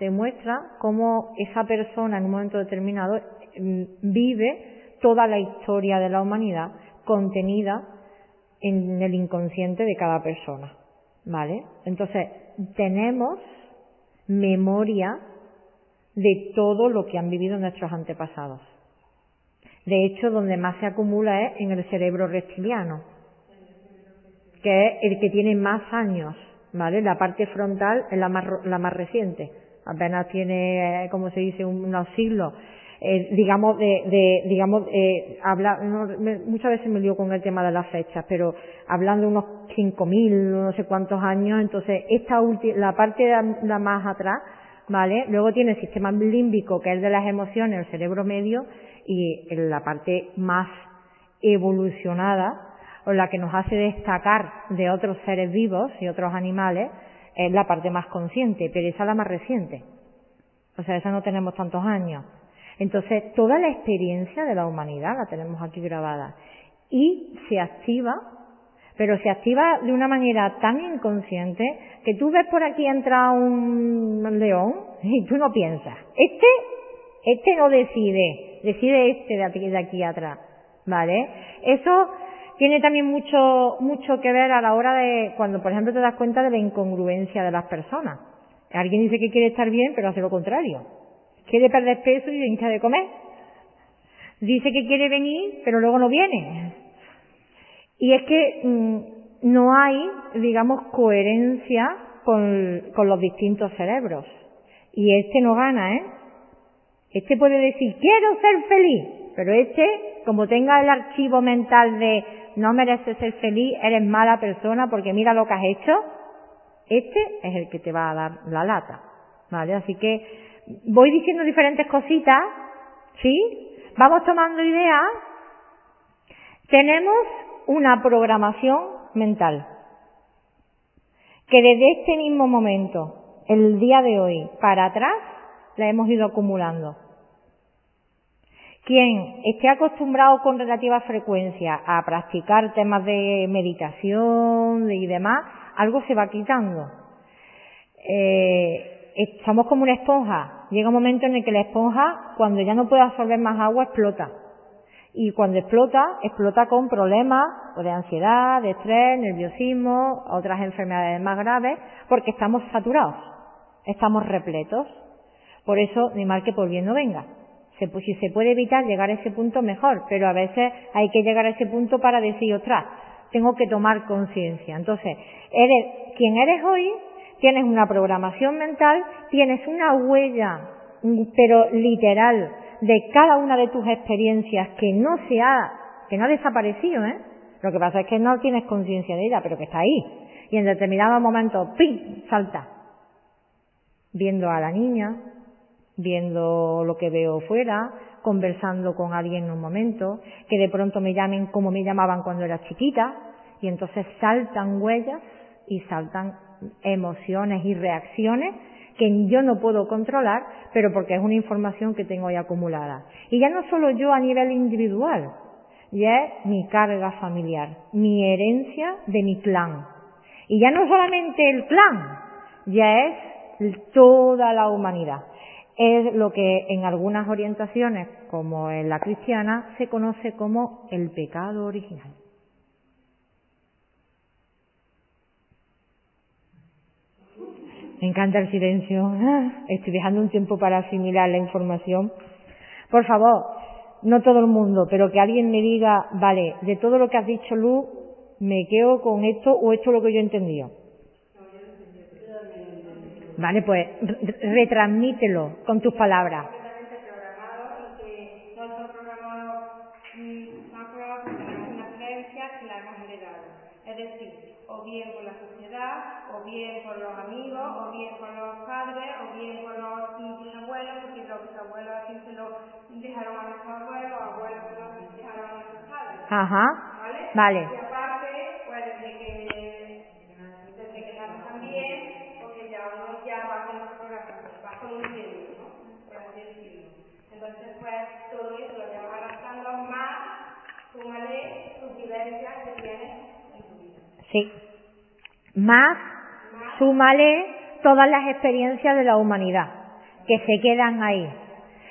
demuestra cómo esa persona en un momento determinado mm, vive toda la historia de la humanidad contenida en el inconsciente de cada persona. ¿Vale? Entonces, tenemos memoria de todo lo que han vivido nuestros antepasados. De hecho, donde más se acumula es en el cerebro reptiliano, que es el que tiene más años, ¿vale? La parte frontal es la más, la más reciente apenas tiene, eh, como se dice, unos siglos. Eh, digamos, de, de digamos, eh, habla, no, muchas veces me lío con el tema de las fechas, pero hablando de unos 5.000, no sé cuántos años, entonces esta última, la parte de la más atrás, ¿vale? Luego tiene el sistema límbico, que es de las emociones, el cerebro medio, y la parte más evolucionada, o la que nos hace destacar de otros seres vivos y otros animales, es la parte más consciente, pero esa es la más reciente. O sea, esa no tenemos tantos años. Entonces, toda la experiencia de la humanidad la tenemos aquí grabada. Y se activa, pero se activa de una manera tan inconsciente que tú ves por aquí entrar un león y tú no piensas. Este, este no decide, decide este de aquí, de aquí atrás. ¿Vale? Eso tiene también mucho, mucho que ver a la hora de cuando, por ejemplo, te das cuenta de la incongruencia de las personas. Alguien dice que quiere estar bien, pero hace lo contrario. Quiere perder peso y hincha de comer. Dice que quiere venir, pero luego no viene. Y es que mm, no hay, digamos, coherencia con, con los distintos cerebros. Y este no gana, ¿eh? Este puede decir, quiero ser feliz, pero este, como tenga el archivo mental de no mereces ser feliz, eres mala persona porque mira lo que has hecho, este es el que te va a dar la lata. ¿Vale? Así que voy diciendo diferentes cositas, ¿sí? Vamos tomando ideas. Tenemos una programación mental que desde este mismo momento, el día de hoy, para atrás, la hemos ido acumulando. Quien esté acostumbrado con relativa frecuencia a practicar temas de meditación y demás, algo se va quitando. Eh, somos como una esponja. Llega un momento en el que la esponja, cuando ya no puede absorber más agua, explota. Y cuando explota, explota con problemas de ansiedad, de estrés, nerviosismo, otras enfermedades más graves, porque estamos saturados, estamos repletos. Por eso, ni mal que por bien no venga. Si se puede evitar llegar a ese punto, mejor, pero a veces hay que llegar a ese punto para decir, ostras, tengo que tomar conciencia. Entonces, eres quien eres hoy, tienes una programación mental, tienes una huella, pero literal, de cada una de tus experiencias que no se ha, que no ha desaparecido, ¿eh? Lo que pasa es que no tienes conciencia de ella, pero que está ahí. Y en determinado momento, ¡pim! salta. Viendo a la niña, viendo lo que veo fuera, conversando con alguien en un momento, que de pronto me llamen como me llamaban cuando era chiquita, y entonces saltan huellas y saltan emociones y reacciones que yo no puedo controlar, pero porque es una información que tengo ahí acumulada. Y ya no solo yo a nivel individual, ya es mi carga familiar, mi herencia de mi clan. Y ya no solamente el clan, ya es toda la humanidad. Es lo que en algunas orientaciones, como en la cristiana, se conoce como el pecado original. Me encanta el silencio. Estoy dejando un tiempo para asimilar la información. Por favor, no todo el mundo, pero que alguien me diga, vale, de todo lo que has dicho, Luz, me quedo con esto o esto lo que yo he entendido. Vale, pues retransmítelo con tus palabras. Es decir, o bien por la sociedad, o bien por los amigos, o bien por los padres, o bien por los bisabuelos, porque los bisabuelos así se lo dejaron a nuestros abuelos, los abuelos se lo dejaron a nuestros padres. Ajá. ¿Vale? Vale. Y aparte, pues desde que, desde que nacen también, porque ya uno ya va con otro programa, va conociendo, ¿no? Por así decirlo. Entonces, pues todo eso lo lleva arrastrando más, súmale sus vivencias que tienes en tu vida. Sí. Más, súmale todas las experiencias de la humanidad que se quedan ahí.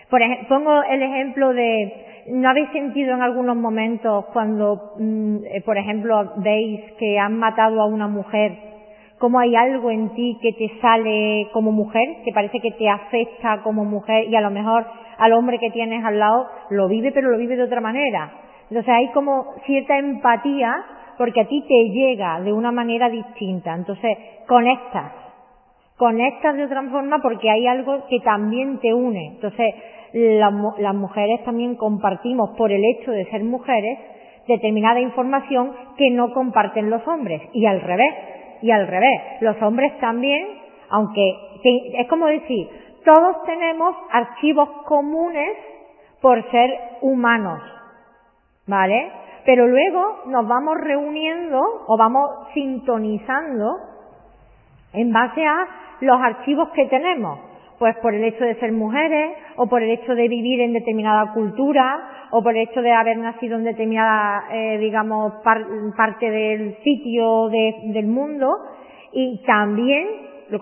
Por ejemplo, pongo el ejemplo de, ¿no habéis sentido en algunos momentos cuando, mm, eh, por ejemplo, veis que han matado a una mujer, cómo hay algo en ti que te sale como mujer, que parece que te afecta como mujer y a lo mejor al hombre que tienes al lado lo vive, pero lo vive de otra manera? Entonces hay como cierta empatía porque a ti te llega de una manera distinta. Entonces, conectas, conectas de otra forma porque hay algo que también te une. Entonces, las mujeres también compartimos por el hecho de ser mujeres determinada información que no comparten los hombres y al revés, y al revés. Los hombres también, aunque es como decir, todos tenemos archivos comunes por ser humanos, ¿vale? Pero luego nos vamos reuniendo o vamos sintonizando en base a los archivos que tenemos. Pues por el hecho de ser mujeres, o por el hecho de vivir en determinada cultura, o por el hecho de haber nacido en determinada, eh, digamos, parte del sitio del mundo, y también,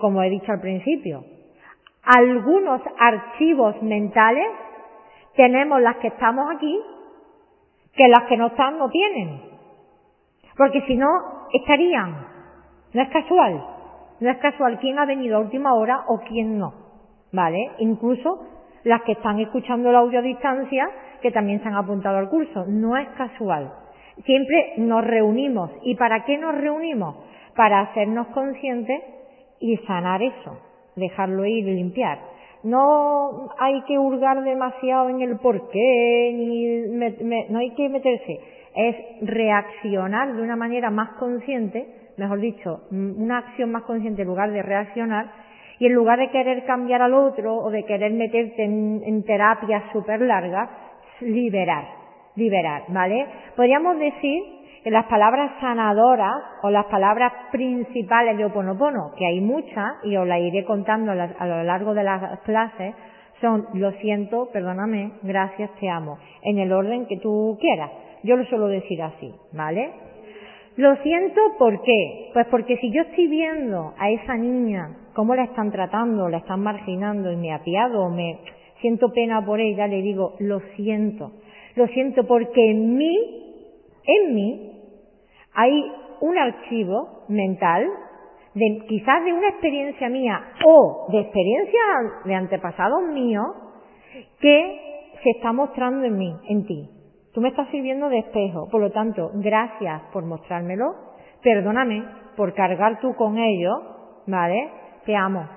como he dicho al principio, algunos archivos mentales tenemos las que estamos aquí que las que no están no tienen. Porque si no, estarían. No es casual. No es casual quién ha venido a última hora o quién no. ¿Vale? Incluso las que están escuchando el audio a distancia, que también se han apuntado al curso. No es casual. Siempre nos reunimos. ¿Y para qué nos reunimos? Para hacernos conscientes y sanar eso. Dejarlo ir y limpiar. No hay que hurgar demasiado en el porqué, ni no hay que meterse. Es reaccionar de una manera más consciente, mejor dicho, una acción más consciente en lugar de reaccionar, y en lugar de querer cambiar al otro o de querer meterte en, en terapias súper largas, liberar, liberar, ¿vale? Podríamos decir las palabras sanadoras o las palabras principales de Oponopono, que hay muchas y os las iré contando a lo largo de las clases, son lo siento, perdóname, gracias, te amo, en el orden que tú quieras. Yo lo suelo decir así, ¿vale? Lo siento, ¿por qué? Pues porque si yo estoy viendo a esa niña, cómo la están tratando, la están marginando y me apiado, me siento pena por ella, le digo, lo siento. lo siento porque en mí, en mí, hay un archivo mental de quizás de una experiencia mía o de experiencia de antepasados míos que se está mostrando en mí, en ti. Tú me estás sirviendo de espejo, por lo tanto, gracias por mostrármelo, perdóname por cargar tú con ello, ¿vale? Te amo.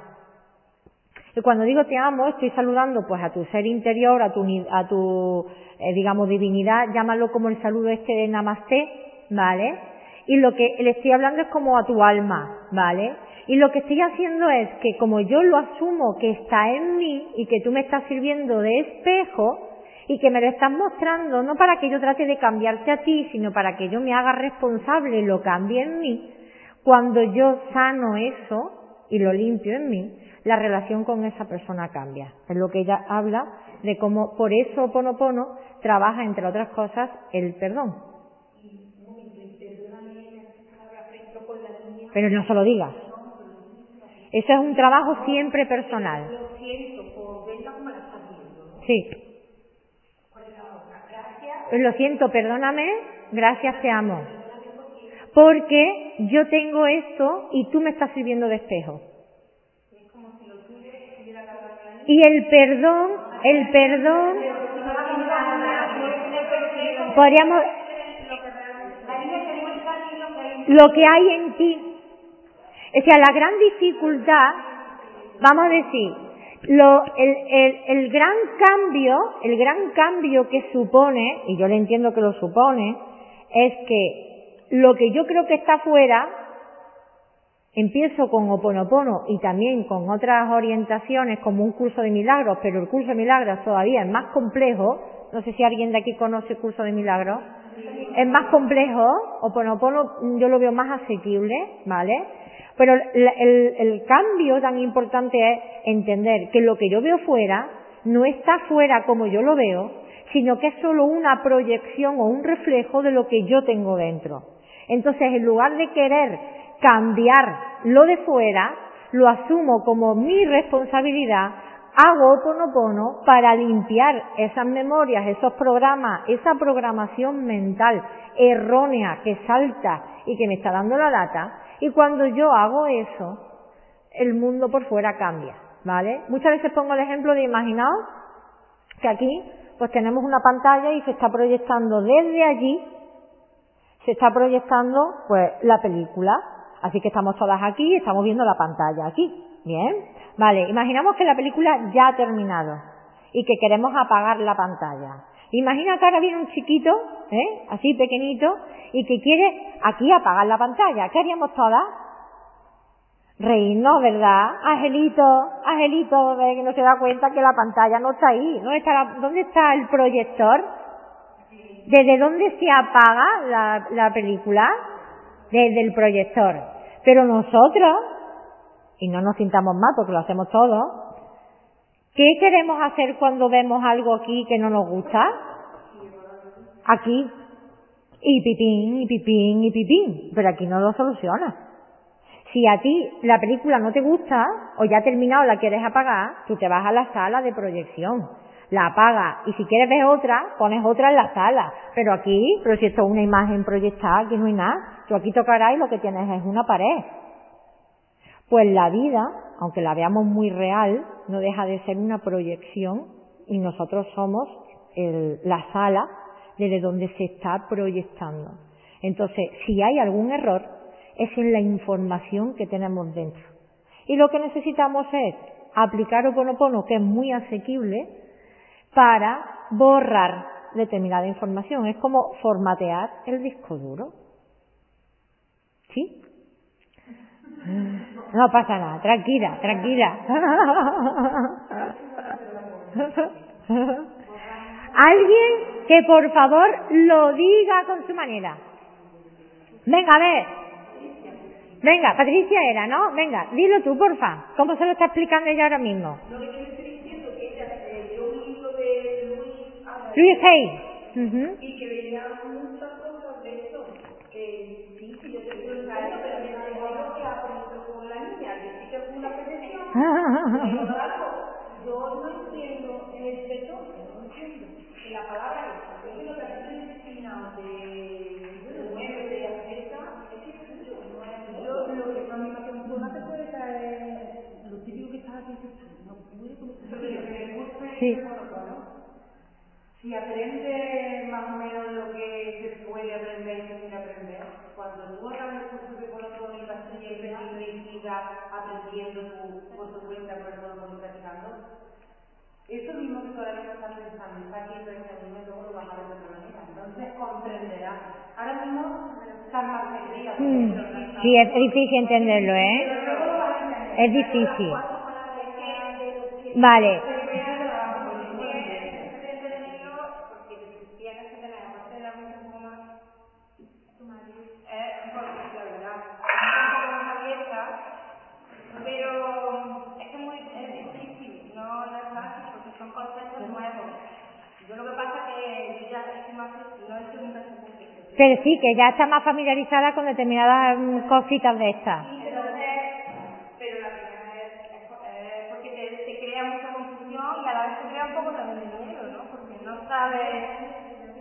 Y cuando digo te amo, estoy saludando pues a tu ser interior, a tu, a tu eh, digamos, divinidad, llámalo como el saludo este de Namaste, ¿vale? Y lo que le estoy hablando es como a tu alma, ¿vale? Y lo que estoy haciendo es que como yo lo asumo que está en mí y que tú me estás sirviendo de espejo, y que me lo estás mostrando no para que yo trate de cambiarte a ti, sino para que yo me haga responsable y lo cambie en mí, cuando yo sano eso y lo limpio en mí, la relación con esa persona cambia. Es lo que ella habla de cómo por eso Ponopono trabaja, entre otras cosas, el perdón. Pero no se lo digas. Eso es un trabajo siempre personal. Sí. Pues lo siento, perdóname, gracias, te amo. Porque yo tengo esto y tú me estás sirviendo de espejo. Y el perdón, el perdón, podríamos, lo que hay en ti. O sea, la gran dificultad, vamos a decir, lo, el, el, el, gran cambio, el gran cambio que supone, y yo le entiendo que lo supone, es que lo que yo creo que está fuera, empiezo con Oponopono y también con otras orientaciones como un curso de milagros, pero el curso de milagros todavía es más complejo, no sé si alguien de aquí conoce el curso de milagros, es más complejo, Oponopono yo lo veo más asequible, ¿vale? Pero el, cambio tan importante es entender que lo que yo veo fuera no está fuera como yo lo veo, sino que es solo una proyección o un reflejo de lo que yo tengo dentro. Entonces, en lugar de querer cambiar lo de fuera, lo asumo como mi responsabilidad, hago ponopono para limpiar esas memorias, esos programas, esa programación mental errónea que salta y que me está dando la lata, y cuando yo hago eso, el mundo por fuera cambia, ¿vale? Muchas veces pongo el ejemplo de imaginaos que aquí pues tenemos una pantalla y se está proyectando desde allí, se está proyectando pues la película. Así que estamos todas aquí y estamos viendo la pantalla aquí. Bien. Vale, imaginamos que la película ya ha terminado y que queremos apagar la pantalla. Imagina que ahora viene un chiquito, ¿eh? así pequeñito, y que quiere aquí apagar la pantalla. ¿Qué haríamos todas? Reírnos, ¿verdad? Angelito, Angelito, que no se da cuenta que la pantalla no está ahí. ¿Dónde está, ¿dónde está el proyector? ¿Desde dónde se apaga la, la película? Desde el proyector. Pero nosotros, y no nos sintamos mal porque lo hacemos todos, ¿Qué queremos hacer cuando vemos algo aquí que no nos gusta? Aquí. Y pipín, y pipín, y pipín. Pero aquí no lo soluciona. Si a ti la película no te gusta, o ya ha terminado, la quieres apagar, tú te vas a la sala de proyección. La apagas. Y si quieres ver otra, pones otra en la sala. Pero aquí, pero si esto es una imagen proyectada, aquí no hay nada. Tú aquí tocarás y lo que tienes es una pared. Pues la vida, aunque la veamos muy real, no deja de ser una proyección y nosotros somos la sala desde donde se está proyectando. Entonces, si hay algún error, es en la información que tenemos dentro. Y lo que necesitamos es aplicar Oponopono, que es muy asequible, para borrar determinada información. Es como formatear el disco duro. ¿Sí? No pasa nada, tranquila, tranquila. Alguien que por favor lo diga con su manera. Venga, a ver. Venga, Patricia era, ¿no? Venga, dilo tú, porfa. ¿Cómo se lo está explicando ella ahora mismo? Luis Hay. Y que veía muchas cosas de esto. Que sí, sí, yo te digo, yo no entiendo el perdón, no entiendo. La palabra es, Si aprende más o menos lo que se puede aprender y se quiere aprender, cuando tú acabas el curso de y vas siguiendo y sigas aprendiendo tu, por tu cuenta, por el y practicando, eso mismo que todavía no estás pensando, está aquí en este niño, luego lo vas a ver de otra manera. Entonces comprenderás. Ahora mismo estás más perdida. Mm. Sí, es difícil entenderlo, ¿eh? Pero luego lo vas a entender. Es difícil. Vale. pero es que muy, es difícil, no, no es fácil porque son conceptos nuevos. Yo lo que pasa es que yo ya estoy más, no estoy nunca en ese punto. Pero sí, que ya está más familiarizada con determinadas mm, cositas de estas. Entonces, pero la primera vez es, es porque te, te crea mucha confusión y a la vez te crea un poco también de miedo, ¿no? Porque no sabes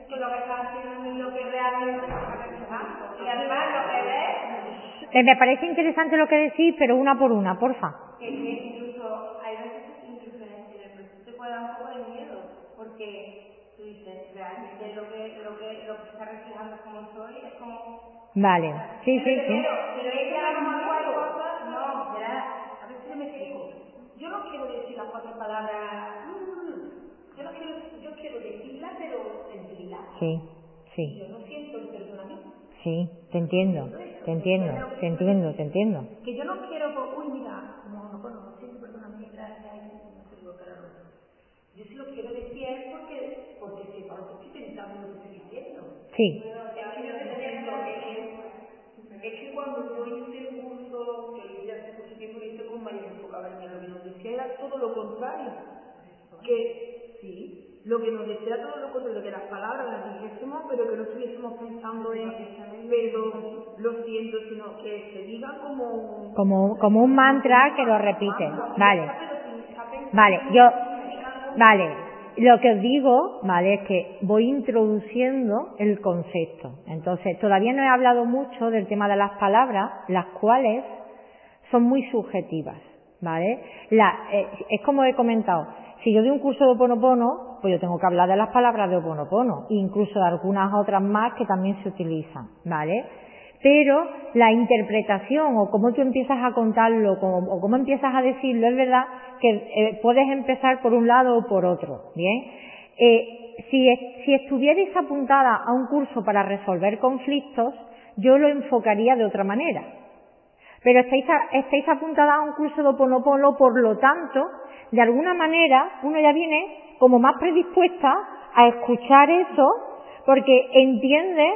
que lo que estás haciendo y lo que realmente estás reflejando. Y además lo que ves Eh, me parece interesante lo que decís, pero una por una, porfa. que, que incluso hay veces que incluso en el proceso te puede dar un poco de miedo porque tú dices realmente lo que lo que lo que está reflejando como soy es como Vale. Sí, sí, sí. pero pero es que a lo mejor hay cosas no verá a ver si me explico Yo no quiero decir las cuatro palabras. mm, Yo no quiero, yo quiero decirlas, pero sentirlas. Sí, sí, Yo no siento el perdonamiento. sí. Te entiendo, te entiendo, te entiendo, te entiendo. Que yo no quiero, por, uy, mira, no, no, no, no siento perdonamiento, gracias, no era lo otro. Yo sí lo quiero decir es porque, porque sepa lo que estoy pensando, lo que estoy diciendo. Sí, Es que yo te entiendo, es que cuando yo hice el curso, que lo hice hace mucho tiempo, lo hice con María Jesús Cabaña, lo que nos decía era todo lo contrario. Que, sí, lo que nos decía era todo lo contrario, que las palabras las dijésemos, pero que no estuviésemos pensando en, perdón, lo siento, sino que se diga como un... como, como un mantra que lo repite. Vale, vale, yo, vale. Lo que os digo, vale, es que voy introduciendo el concepto. Entonces, todavía no he hablado mucho del tema de las palabras, las cuales son muy subjetivas, ¿vale? La, eh, es como he comentado, si yo doy un curso de Oponopono, pues yo tengo que hablar de las palabras de Oponopono, incluso de algunas otras más que también se utilizan, ¿vale? Pero la interpretación o cómo tú empiezas a contarlo o cómo empiezas a decirlo, es verdad que eh, puedes empezar por un lado o por otro, ¿bien? Eh, si, si estuvierais apuntada a un curso para resolver conflictos, yo lo enfocaría de otra manera. Pero estáis, a- estáis apuntada a un curso de Oponopono, por lo tanto, de alguna manera, uno ya viene como más predispuesta a escuchar eso, porque entiende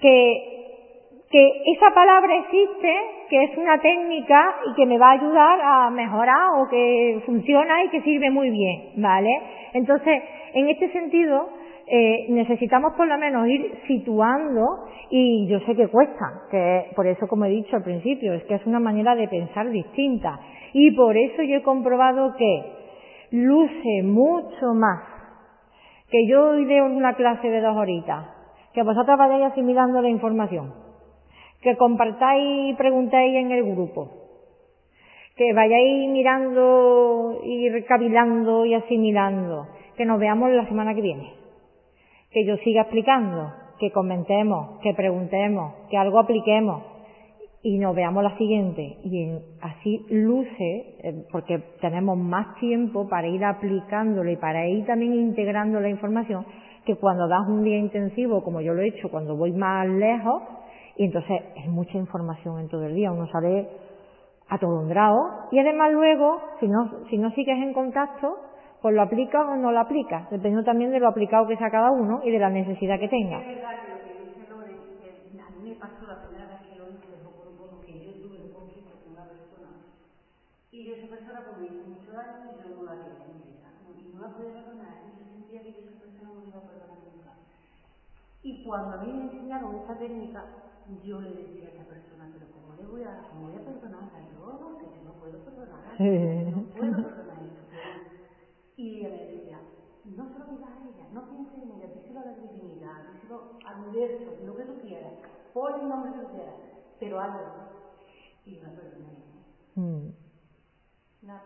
que, que esa palabra existe, que es una técnica y que me va a ayudar a mejorar o que funciona y que sirve muy bien, ¿vale? Entonces, en este sentido, eh, necesitamos por lo menos ir situando y yo sé que cuesta, que por eso como he dicho al principio, es que es una manera de pensar distinta. Y por eso yo he comprobado que luce mucho más que yo hoy una clase de dos horitas, que vosotros vayáis asimilando la información, que compartáis y preguntéis en el grupo, que vayáis mirando y recavilando y asimilando, que nos veamos la semana que viene que yo siga explicando, que comentemos, que preguntemos, que algo apliquemos y nos veamos la siguiente. Y en- así luce, eh, porque tenemos más tiempo para ir aplicándolo y para ir también integrando la información, que cuando das un día intensivo, como yo lo he hecho, cuando voy más lejos, y entonces es mucha información en todo el día, uno sale atolondrado y además luego, si no, si no sigues en contacto, pues lo aplicas o no lo aplicas, dependiendo también de lo aplicado que sea cada uno y de la necesidad que tenga. A yo y esa persona pues me hizo mucho daño y yo no la quería en mi y no la podía perdonar y yo sentía que yo esa persona no me iba a perdonar nunca. Y cuando a mí me enseñaron esta técnica, yo le decía a esa persona, pero ¿cómo le voy a, cómo voy a perdonarla? Yo no, que yo no puedo perdonar esto. Y ella me decía, no se lo digas a ella, no pienses en ella, díselo a la divinidad, díselo al universo, lo que tú quieras, pon el nombre que tú quieras, pero hazlo. Y la perdoné. Mm. La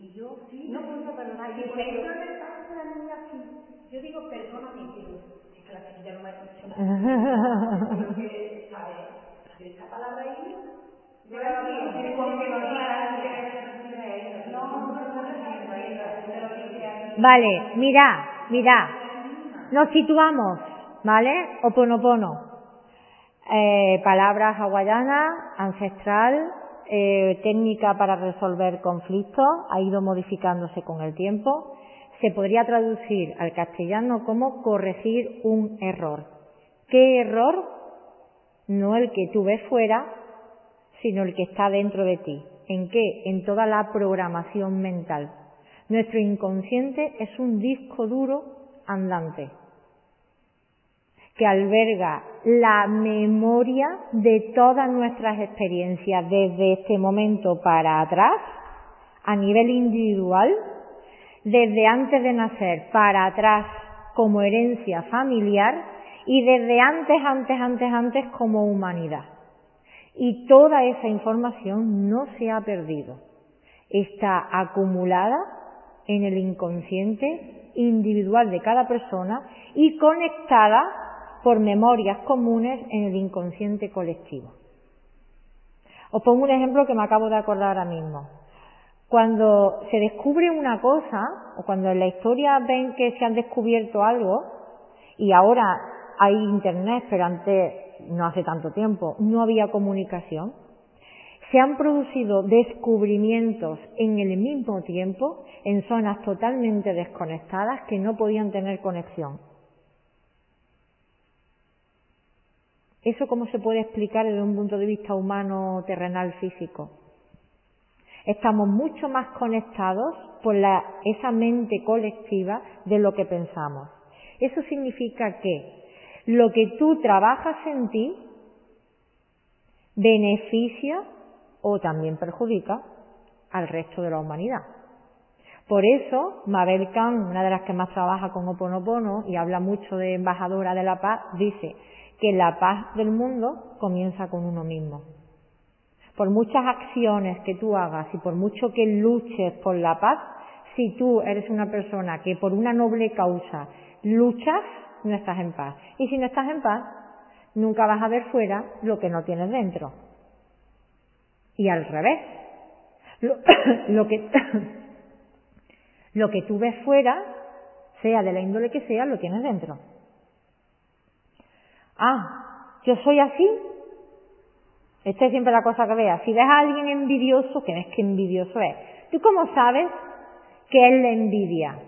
y yo sí. No puedo perdonar. Y por eso en el caso de la niña sí. Yo digo perdóname, pero es que la chiquilla no me ha dicho nada. Porque, ¿sabes? Esa palabra ahí. Yo la digo, porque no Vale, mira, mira. Nos situamos, ¿vale? Oponopono. Eh, palabras hawaianas, ancestral, eh, técnica para resolver conflictos, ha ido modificándose con el tiempo. Se podría traducir al castellano como corregir un error. ¿Qué error? No el que tú ves fuera, sino el que está dentro de ti. ¿En qué? En toda la programación mental. Nuestro inconsciente es un disco duro andante que alberga la memoria de todas nuestras experiencias desde este momento para atrás, a nivel individual, desde antes de nacer para atrás como herencia familiar y desde antes, antes, antes, antes como humanidad. Y toda esa información no se ha perdido. Está acumulada en el inconsciente individual de cada persona y conectada por memorias comunes en el inconsciente colectivo. Os pongo un ejemplo que me acabo de acordar ahora mismo. Cuando se descubre una cosa, o cuando en la historia ven que se han descubierto algo, y ahora hay internet, pero antes, no hace tanto tiempo, no había comunicación, se han producido descubrimientos en el mismo tiempo en zonas totalmente desconectadas que no podían tener conexión. ¿Eso cómo se puede explicar desde un punto de vista humano, terrenal, físico? Estamos mucho más conectados por la, esa mente colectiva de lo que pensamos. Eso significa que lo que tú trabajas en ti beneficia o también perjudica al resto de la humanidad. Por eso, Mabel Khan, una de las que más trabaja con Oponopono y habla mucho de embajadora de la paz, dice, que la paz del mundo comienza con uno mismo. Por muchas acciones que tú hagas y por mucho que luches por la paz, si tú eres una persona que por una noble causa luchas, no estás en paz. Y si no estás en paz, nunca vas a ver fuera lo que no tienes dentro. Y al revés. Lo, lo que, lo que tú ves fuera, sea de la índole que sea, lo tienes dentro. Ah, yo soy así. Esta es siempre la cosa que veas. Si ves a alguien envidioso, que que envidioso es. ¿Tú cómo sabes que es la envidia?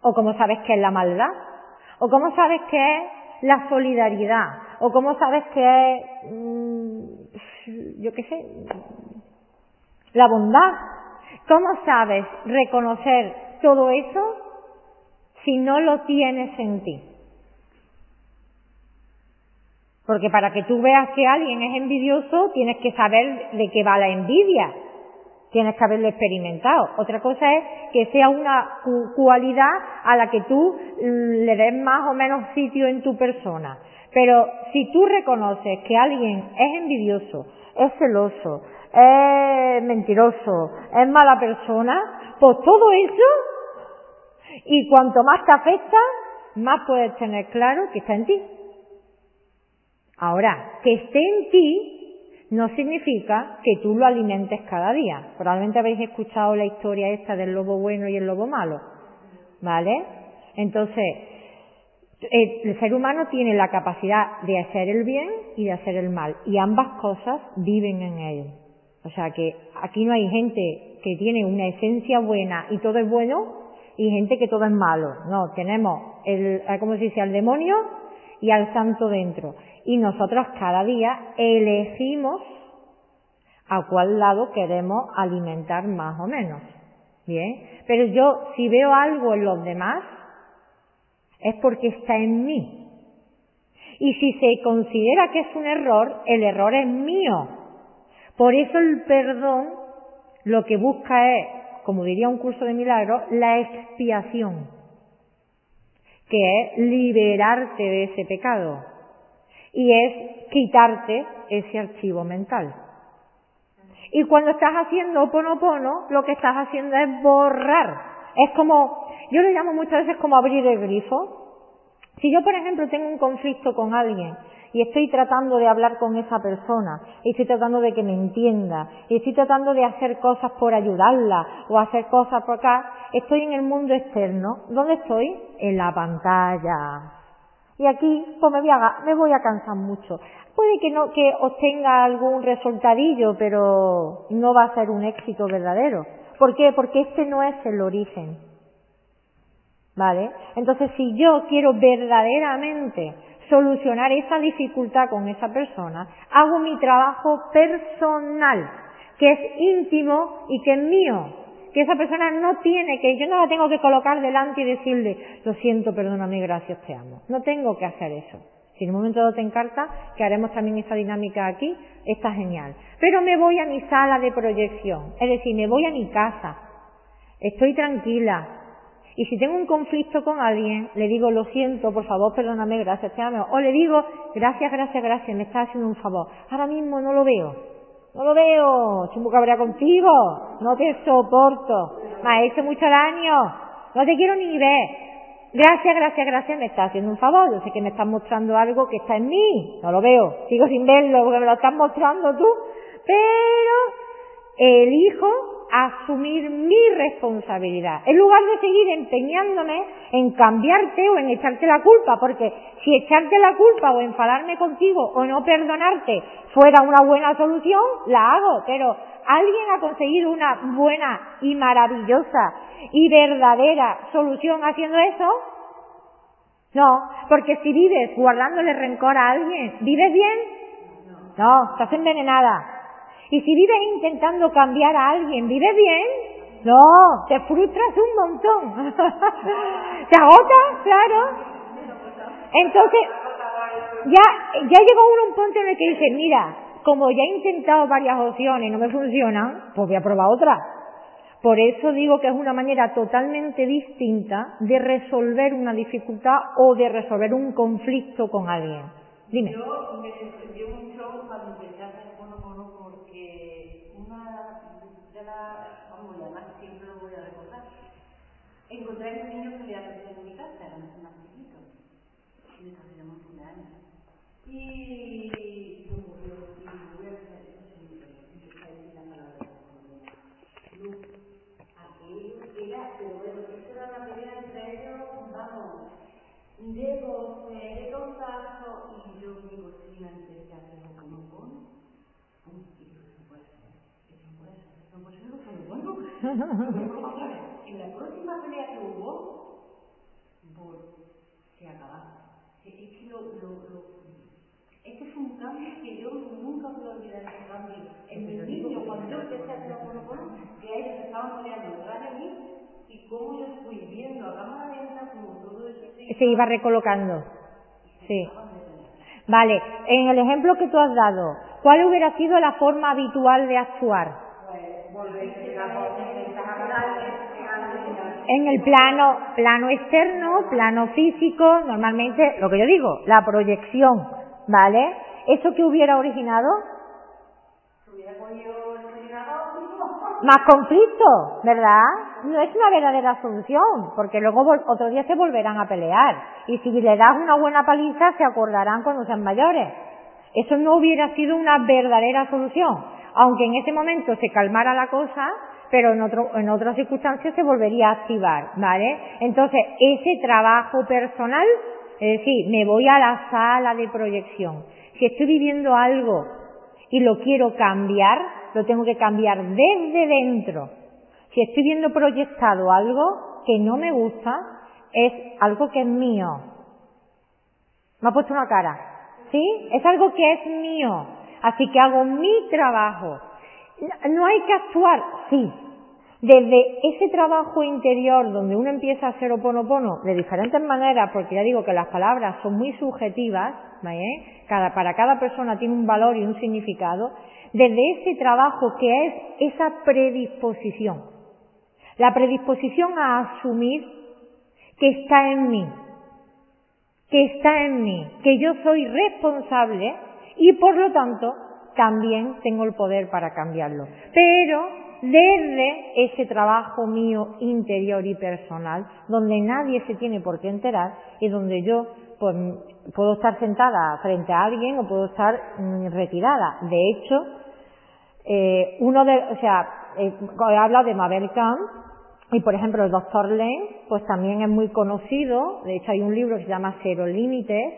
¿O cómo sabes que es la maldad? ¿O cómo sabes que es la solidaridad? ¿O cómo sabes que es, mm, yo qué sé, la bondad? ¿Cómo sabes reconocer todo eso si no lo tienes en ti? Porque para que tú veas que alguien es envidioso, tienes que saber de qué va la envidia. Tienes que haberlo experimentado. Otra cosa es que sea una cualidad a la que tú mm, le des más o menos sitio en tu persona. Pero si tú reconoces que alguien es envidioso, es celoso, es mentiroso, es mala persona, pues todo eso, y cuanto más te afecta, más puedes tener claro que está en ti. Ahora, que esté en ti no significa que tú lo alimentes cada día. Probablemente habéis escuchado la historia esta del lobo bueno y el lobo malo. ¿Vale? Entonces, el ser humano tiene la capacidad de hacer el bien y de hacer el mal. Y ambas cosas viven en él. O sea que aquí no hay gente que tiene una esencia buena y todo es bueno y gente que todo es malo. No, tenemos el, ¿cómo se dice? Al demonio y al santo dentro y nosotros cada día elegimos a cuál lado queremos alimentar más o menos. Bien, pero yo si veo algo en los demás es porque está en mí. Y si se considera que es un error, el error es mío. Por eso el perdón lo que busca es, como diría un curso de milagros, la expiación, que es liberarte de ese pecado y es quitarte ese archivo mental. Y cuando estás haciendo oponopono, lo que estás haciendo es borrar. Es como, yo lo llamo muchas veces como abrir el grifo. Si yo, por ejemplo, tengo un conflicto con alguien y estoy tratando de hablar con esa persona, y estoy tratando de que me entienda, y estoy tratando de hacer cosas por ayudarla o hacer cosas por acá, estoy en el mundo externo. ¿Dónde estoy? En la pantalla. Y aquí pues me voy a, me voy a cansar mucho. Puede que no, que obtenga algún resultadillo, pero no va a ser un éxito verdadero. ¿Por qué? Porque este no es el origen. ¿Vale? Entonces, si yo quiero verdaderamente solucionar esa dificultad con esa persona, hago mi trabajo personal, que es íntimo y que es mío, que esa persona no tiene que, yo no la tengo que colocar delante y decirle, lo siento, perdóname, gracias, te amo. No tengo que hacer eso. Si en un momento dado te encarta, que haremos también esta dinámica aquí, está genial. Pero me voy a mi sala de proyección, es decir, me voy a mi casa, estoy tranquila, y si tengo un conflicto con alguien, le digo, lo siento, por favor, perdóname, gracias, te amo. O le digo, gracias, gracias, gracias, me estás haciendo un favor. Ahora mismo no lo veo. No lo veo. Muy cabrea contigo. No te soporto. Me has hecho mucho daño. No te quiero ni ver. Gracias, gracias, gracias, me estás haciendo un favor. Yo sé que me estás mostrando algo que está en mí. No lo veo. Sigo sin verlo porque me lo estás mostrando tú. Pero elijo asumir mi responsabilidad, en lugar de seguir empeñándome en cambiarte o en echarte la culpa, porque si echarte la culpa o enfadarme contigo o no perdonarte fuera una buena solución, la hago, pero ¿alguien ha conseguido una buena y maravillosa y verdadera solución haciendo eso? No, porque si vives guardándole rencor a alguien, ¿vives bien? No, estás envenenada. Y si vives intentando cambiar a alguien, ¿vives bien? No, te frustras un montón. ¿Te agotas? Claro. Entonces, ya, ya llegó uno un punto en el que dice, mira, como ya he intentado varias opciones y no me funcionan, pues voy a probar otra. Por eso digo que es una manera totalmente distinta de resolver una dificultad o de resolver un conflicto con alguien. Dime. Yo me sorprendió mucho cuando empecé a hacer mono porque una de las, vamos, y además siempre lo voy a recordar, encontré a un niño que le en mi casa, era chiquito, y le teníamos un años. Y se ocurrió, y me voy a hacer siempre, empecé a la palabra luz. Aquello era, pero bueno, eso era una pelea entre ellos, vamos, de voces, de y yo hacer un como y no puede ser, eso no puede ser, no puede ser lo que bueno. En la próxima pelea que hubo, por, se acababa. Es que lo, lo, lo, este fue un cambio que yo nunca voy a olvidar ese cambio. En mi niño, cuando yo empecé a hacer monopono, que a ellos se estaban peleando detrás de mí, y cómo yo fui viendo a cámara lenta como todo eso se iba recolocando. Sí. Vale, en el ejemplo que tú has dado, ¿cuál hubiera sido la forma habitual de actuar? En el plano, plano externo, plano físico, normalmente, lo que yo digo, la proyección, ¿vale? ¿Eso que hubiera originado? Más conflicto, ¿verdad? No es una verdadera solución, porque luego otro día se volverán a pelear. Y si le das una buena paliza, se acordarán cuando sean mayores. Eso no hubiera sido una verdadera solución. Aunque en ese momento se calmara la cosa, pero en, otro, en otras circunstancias se volvería a activar, ¿vale? Entonces, ese trabajo personal, es decir, me voy a la sala de proyección. Si estoy viviendo algo y lo quiero cambiar, lo tengo que cambiar desde dentro. Si estoy viendo proyectado algo que no me gusta, es algo que es mío. Me ha puesto una cara. ¿Sí? Es algo que es mío. Así que hago mi trabajo. No hay que actuar, sí. Desde ese trabajo interior donde uno empieza a hacer oponopono de diferentes maneras, porque ya digo que las palabras son muy subjetivas, ¿vale? Cada, para cada persona tiene un valor y un significado, desde ese trabajo que es esa predisposición. La predisposición a asumir que está en mí, que está en mí, que yo soy responsable y por lo tanto también tengo el poder para cambiarlo. Pero desde ese trabajo mío interior y personal, donde nadie se tiene por qué enterar y donde yo pues, puedo estar sentada frente a alguien o puedo estar mm, retirada. De hecho, eh, uno de, o sea, eh, habla de Mabel Camp, y por ejemplo el doctor Len, pues también es muy conocido, de hecho hay un libro que se llama Cero Límites,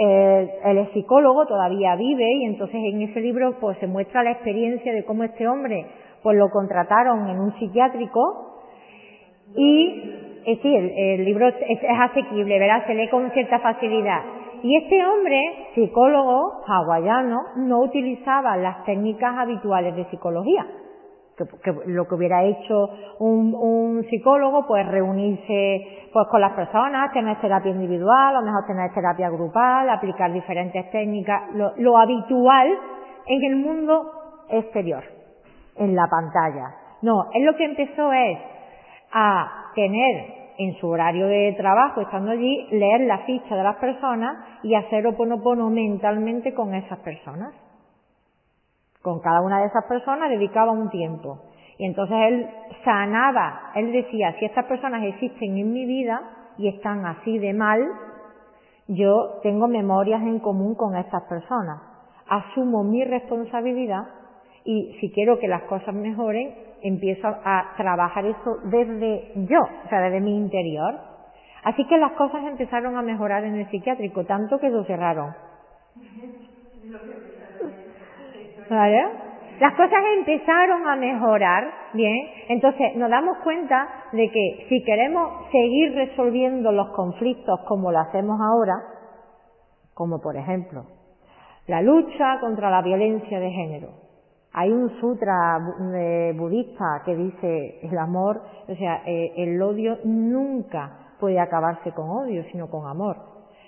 eh, él es psicólogo, todavía vive y entonces en ese libro pues se muestra la experiencia de cómo este hombre pues lo contrataron en un psiquiátrico y eh, sí, el, libro es, es, asequible, ¿verdad? Se lee con cierta facilidad. Y este hombre, psicólogo hawaiano, no utilizaba las técnicas habituales de psicología que, lo que hubiera hecho un, un, psicólogo, pues reunirse pues con las personas, tener terapia individual, lo mejor tener terapia grupal, aplicar diferentes técnicas, lo, lo habitual en el mundo exterior, en la pantalla. No, él lo que empezó es a tener en su horario de trabajo, estando allí, leer la ficha de las personas y hacer oponopono mentalmente con esas personas con cada una de esas personas dedicaba un tiempo. Y entonces él sanaba, él decía, si estas personas existen en mi vida y están así de mal, yo tengo memorias en común con estas personas. Asumo mi responsabilidad y si quiero que las cosas mejoren, empiezo a trabajar eso desde yo, o sea, desde mi interior. Así que las cosas empezaron a mejorar en el psiquiátrico, tanto que lo cerraron. ¿Vale? Las cosas empezaron a mejorar, bien, entonces nos damos cuenta de que si queremos seguir resolviendo los conflictos como lo hacemos ahora, como por ejemplo la lucha contra la violencia de género, hay un sutra budista que dice el amor, o sea, eh, el odio nunca puede acabarse con odio, sino con amor.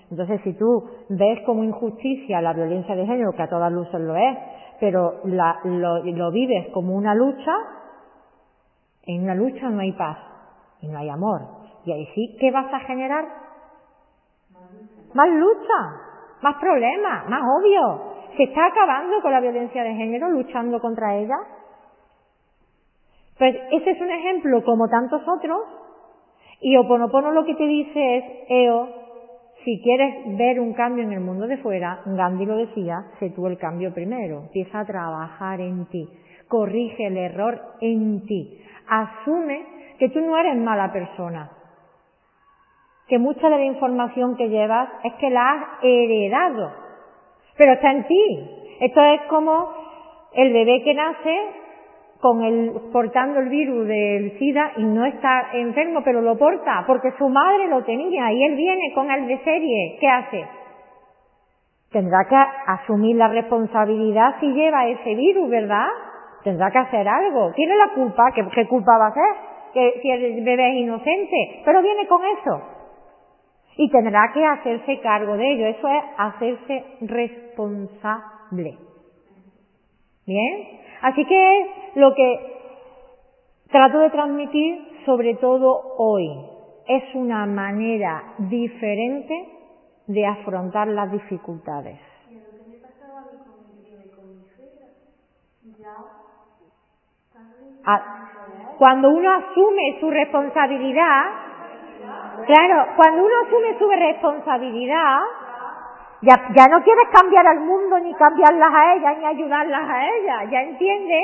Entonces, si tú ves como injusticia la violencia de género, que a todas luces lo es, pero lo, vives como una lucha, en una lucha no hay paz y no hay amor. Y ahí sí, ¿qué vas a generar? Más lucha, más problemas, más obvio. ¿Se está acabando con la violencia de género luchando contra ella? Pues ese es un ejemplo como tantos otros. Y Oponopono lo que te dice es, Eo, si quieres ver un cambio en el mundo de fuera, Gandhi lo decía, sé tú el cambio primero. Empieza a trabajar en ti. Corrige el error en ti. Asume que tú no eres mala persona. Que mucha de la información que llevas es que la has heredado. Pero está en ti. Esto es como el bebé que nace con el, portando el virus del SIDA y no está enfermo, pero lo porta porque su madre lo tenía y él viene con el de serie. ¿Qué hace? Tendrá que asumir la responsabilidad si lleva ese virus, ¿verdad? Tendrá que hacer algo. Tiene la culpa, ¿qué, qué culpa va a hacer? Que si el bebé es inocente, pero viene con eso. Y tendrá que hacerse cargo de ello. Eso es hacerse responsable. ¿Bien? Así que lo que trato de transmitir, sobre todo hoy, es una manera diferente de afrontar las dificultades. Ah, cuando uno asume su responsabilidad, claro, cuando uno asume su responsabilidad, ya, ya no quieres cambiar al mundo, ni cambiarlas a ellas, ni ayudarlas a ellas. Ya entiendes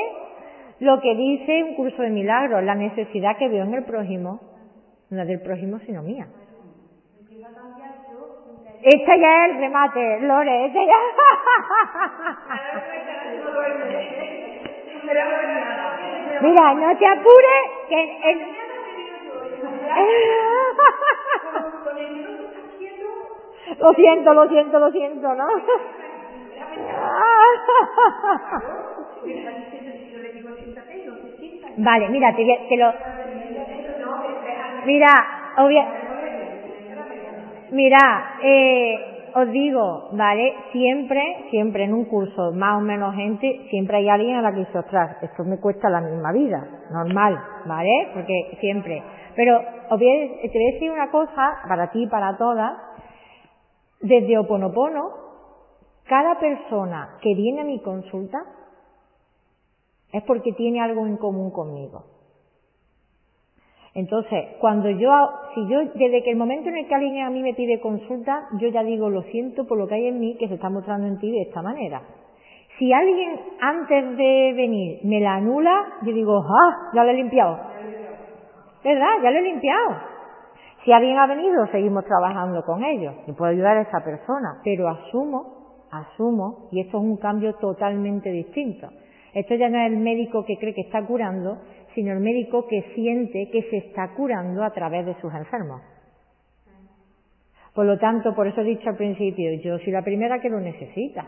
lo que dice un curso de milagros, la necesidad que veo en el prójimo, no del prójimo, sino mía. Este ya es el remate, Lore, este ya. Mira, no te apures, que Lo siento, lo siento, lo siento, ¿no? Vale, mira, te, te lo... Mira, obvia... Mira, eh, os digo, ¿vale? Siempre, siempre en un curso, más o menos gente, siempre hay alguien a la que dice, ostras, esto me cuesta la misma vida, normal, ¿vale? Porque siempre. Pero os voy a, te voy a decir una cosa, para ti y para todas, desde Oponopono, cada persona que viene a mi consulta es porque tiene algo en común conmigo. Entonces, cuando yo, si yo, desde que el momento en el que alguien a mí me pide consulta, yo ya digo, lo siento por lo que hay en mí que se está mostrando en ti de esta manera. Si alguien antes de venir me la anula, yo digo, ah, ya lo he limpiado. ¿Verdad? Ya lo he limpiado. Si alguien ha venido, seguimos trabajando con ellos y puedo ayudar a esa persona, pero asumo, asumo, y esto es un cambio totalmente distinto. Esto ya no es el médico que cree que está curando, sino el médico que siente que se está curando a través de sus enfermos. Por lo tanto, por eso he dicho al principio, yo soy la primera que lo necesita.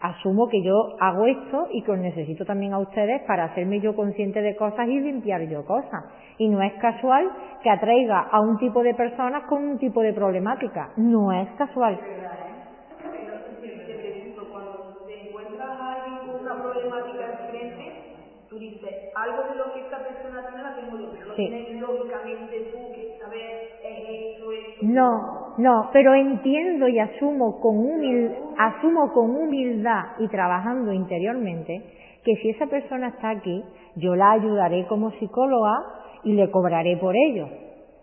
Asumo que yo hago esto y que os necesito también a ustedes para hacerme yo consciente de cosas y limpiar yo cosas. Y no es casual que atraiga a un tipo de personas con un tipo de problemática. No es casual. Algo de lo que esta persona tiene la tengo yo, pero sí. lógicamente tú que sabes esto, esto. No, no, pero entiendo y asumo con humildad, asumo con humildad y trabajando interiormente que si esa persona está aquí, yo la ayudaré como psicóloga y le cobraré por ello.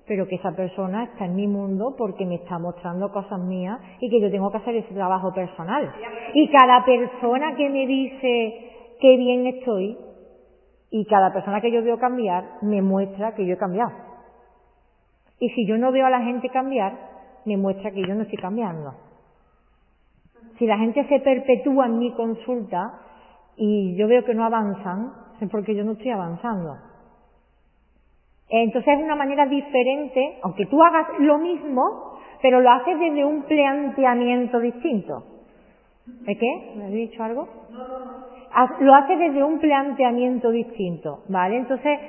Pero que esa persona está en mi mundo porque me está mostrando cosas mías y que yo tengo que hacer ese trabajo personal. Y cada persona que me dice qué bien estoy, y cada persona que yo veo cambiar me muestra que yo he cambiado. Y si yo no veo a la gente cambiar, me muestra que yo no estoy cambiando. Si la gente se perpetúa en mi consulta y yo veo que no avanzan, es porque yo no estoy avanzando. Entonces es una manera diferente, aunque tú hagas lo mismo, pero lo haces desde un planteamiento distinto. ¿Es qué? ¿Me has dicho algo? No, no, no lo hace desde un planteamiento distinto, ¿vale? Entonces,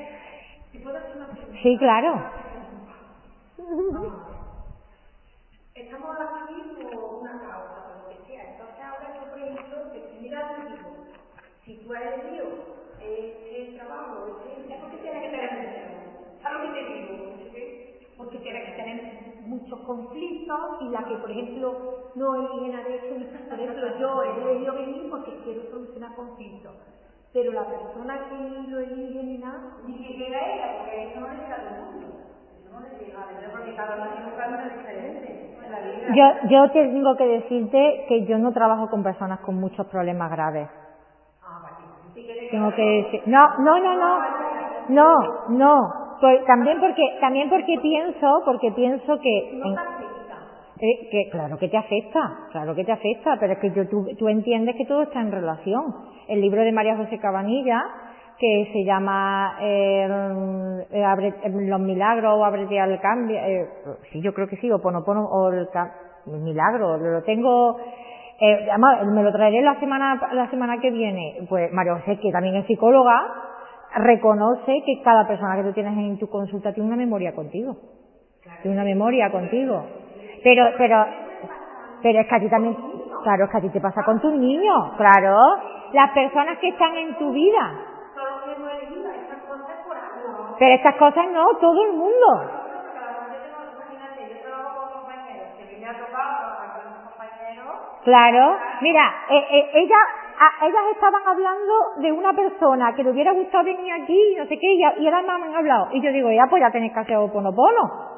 sí, claro. Estamos aquí por una causa, por lo que sea. Entonces ahora yo, ejemplo, te mira digo, si tú has elegido este trabajo, este, es porque tienes que tener ¿Sabes lo que te digo? Porque tienes que tener muchos conflictos y la que, por ejemplo, no eligen a eso, por ejemplo, yo he elegido venir porque quiero solucionar conflictos. Pero la persona que lo elige ni nada, ni que llega ella, porque eso no le llega a todo el mundo. Eso no le llega porque cada uno tiene un camino diferente en la vida. Yo, yo tengo que decirte que yo no trabajo con personas con muchos problemas graves. Ah, vale. Tengo que decir, no, no, no, no, no, no, pues, también porque también porque pienso porque pienso que eh, que claro que te afecta, claro que te afecta, pero es que yo, tú, tú entiendes que todo está en relación. El libro de María José Cabanilla, que se llama eh, eh Los milagros o Abrete al cambio, eh, sí, yo creo que sí, o Ponopono, o el, el milagro, lo tengo, eh, además, me lo traeré la semana, la semana que viene, pues María José, que también es psicóloga, reconoce que cada persona que tú tienes en tu consulta tiene una memoria contigo. Tiene una memoria contigo. Pero, pero, pero es que a ti también, claro, es que a ti te pasa con tus niños, claro. Las personas que están en tu vida. Pero estas cosas no, todo el mundo. Claro, mira, eh, eh, ella ellas estaban hablando de una persona que le hubiera gustado venir aquí y no sé qué, y, y ahora me han hablado. Y yo digo, ya, pues ya tenéis que hacer oponopono.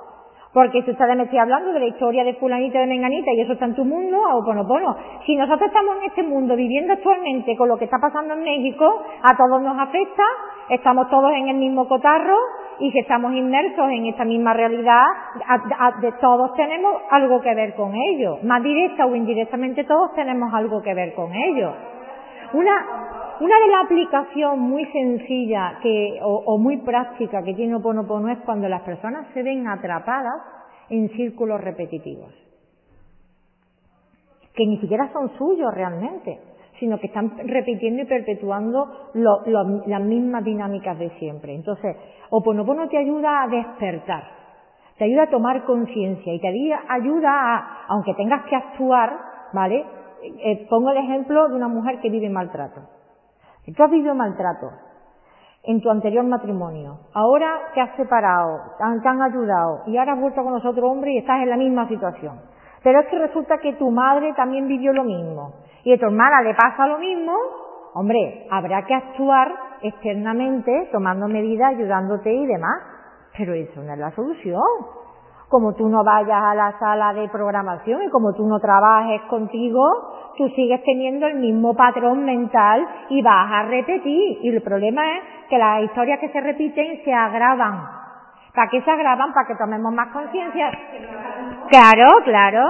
Porque si ustedes me estoy hablando de la historia de fulanita de menganita y eso está en tu mundo, a oponopono. Si nosotros estamos en este mundo viviendo actualmente con lo que está pasando en México, a todos nos afecta, estamos todos en el mismo cotarro y si estamos inmersos en esta misma realidad, de todos tenemos algo que ver con ello. Más directa o indirectamente todos tenemos algo que ver con ello. Una, una de las aplicaciones muy sencilla que, o, muy práctica que tiene Oponopono es cuando las personas se ven atrapadas en círculos repetitivos. Que ni siquiera son suyos realmente, sino que están repitiendo y perpetuando lo, las mismas dinámicas de siempre. Entonces, Oponopono te ayuda a despertar, te ayuda a tomar conciencia y te ayuda a, aunque tengas que actuar, ¿vale? Eh, pongo el ejemplo de una mujer que vive maltrato. Tú has vivido maltrato en tu anterior matrimonio, ahora te has separado, te han, ayudado y ahora has vuelto con nosotros hombre y estás en la misma situación. Pero es que resulta que tu madre también vivió lo mismo y a tu hermana le pasa lo mismo, hombre, habrá que actuar externamente, tomando medidas, ayudándote y demás. Pero eso no es la solución. Como tú no vayas a la sala de programación y como tú no trabajes contigo, tú sigues teniendo el mismo patrón mental y vas a repetir. Y el problema es que las historias que se repiten se agravan. ¿Para qué se agravan? Para que tomemos más conciencia. Claro, claro.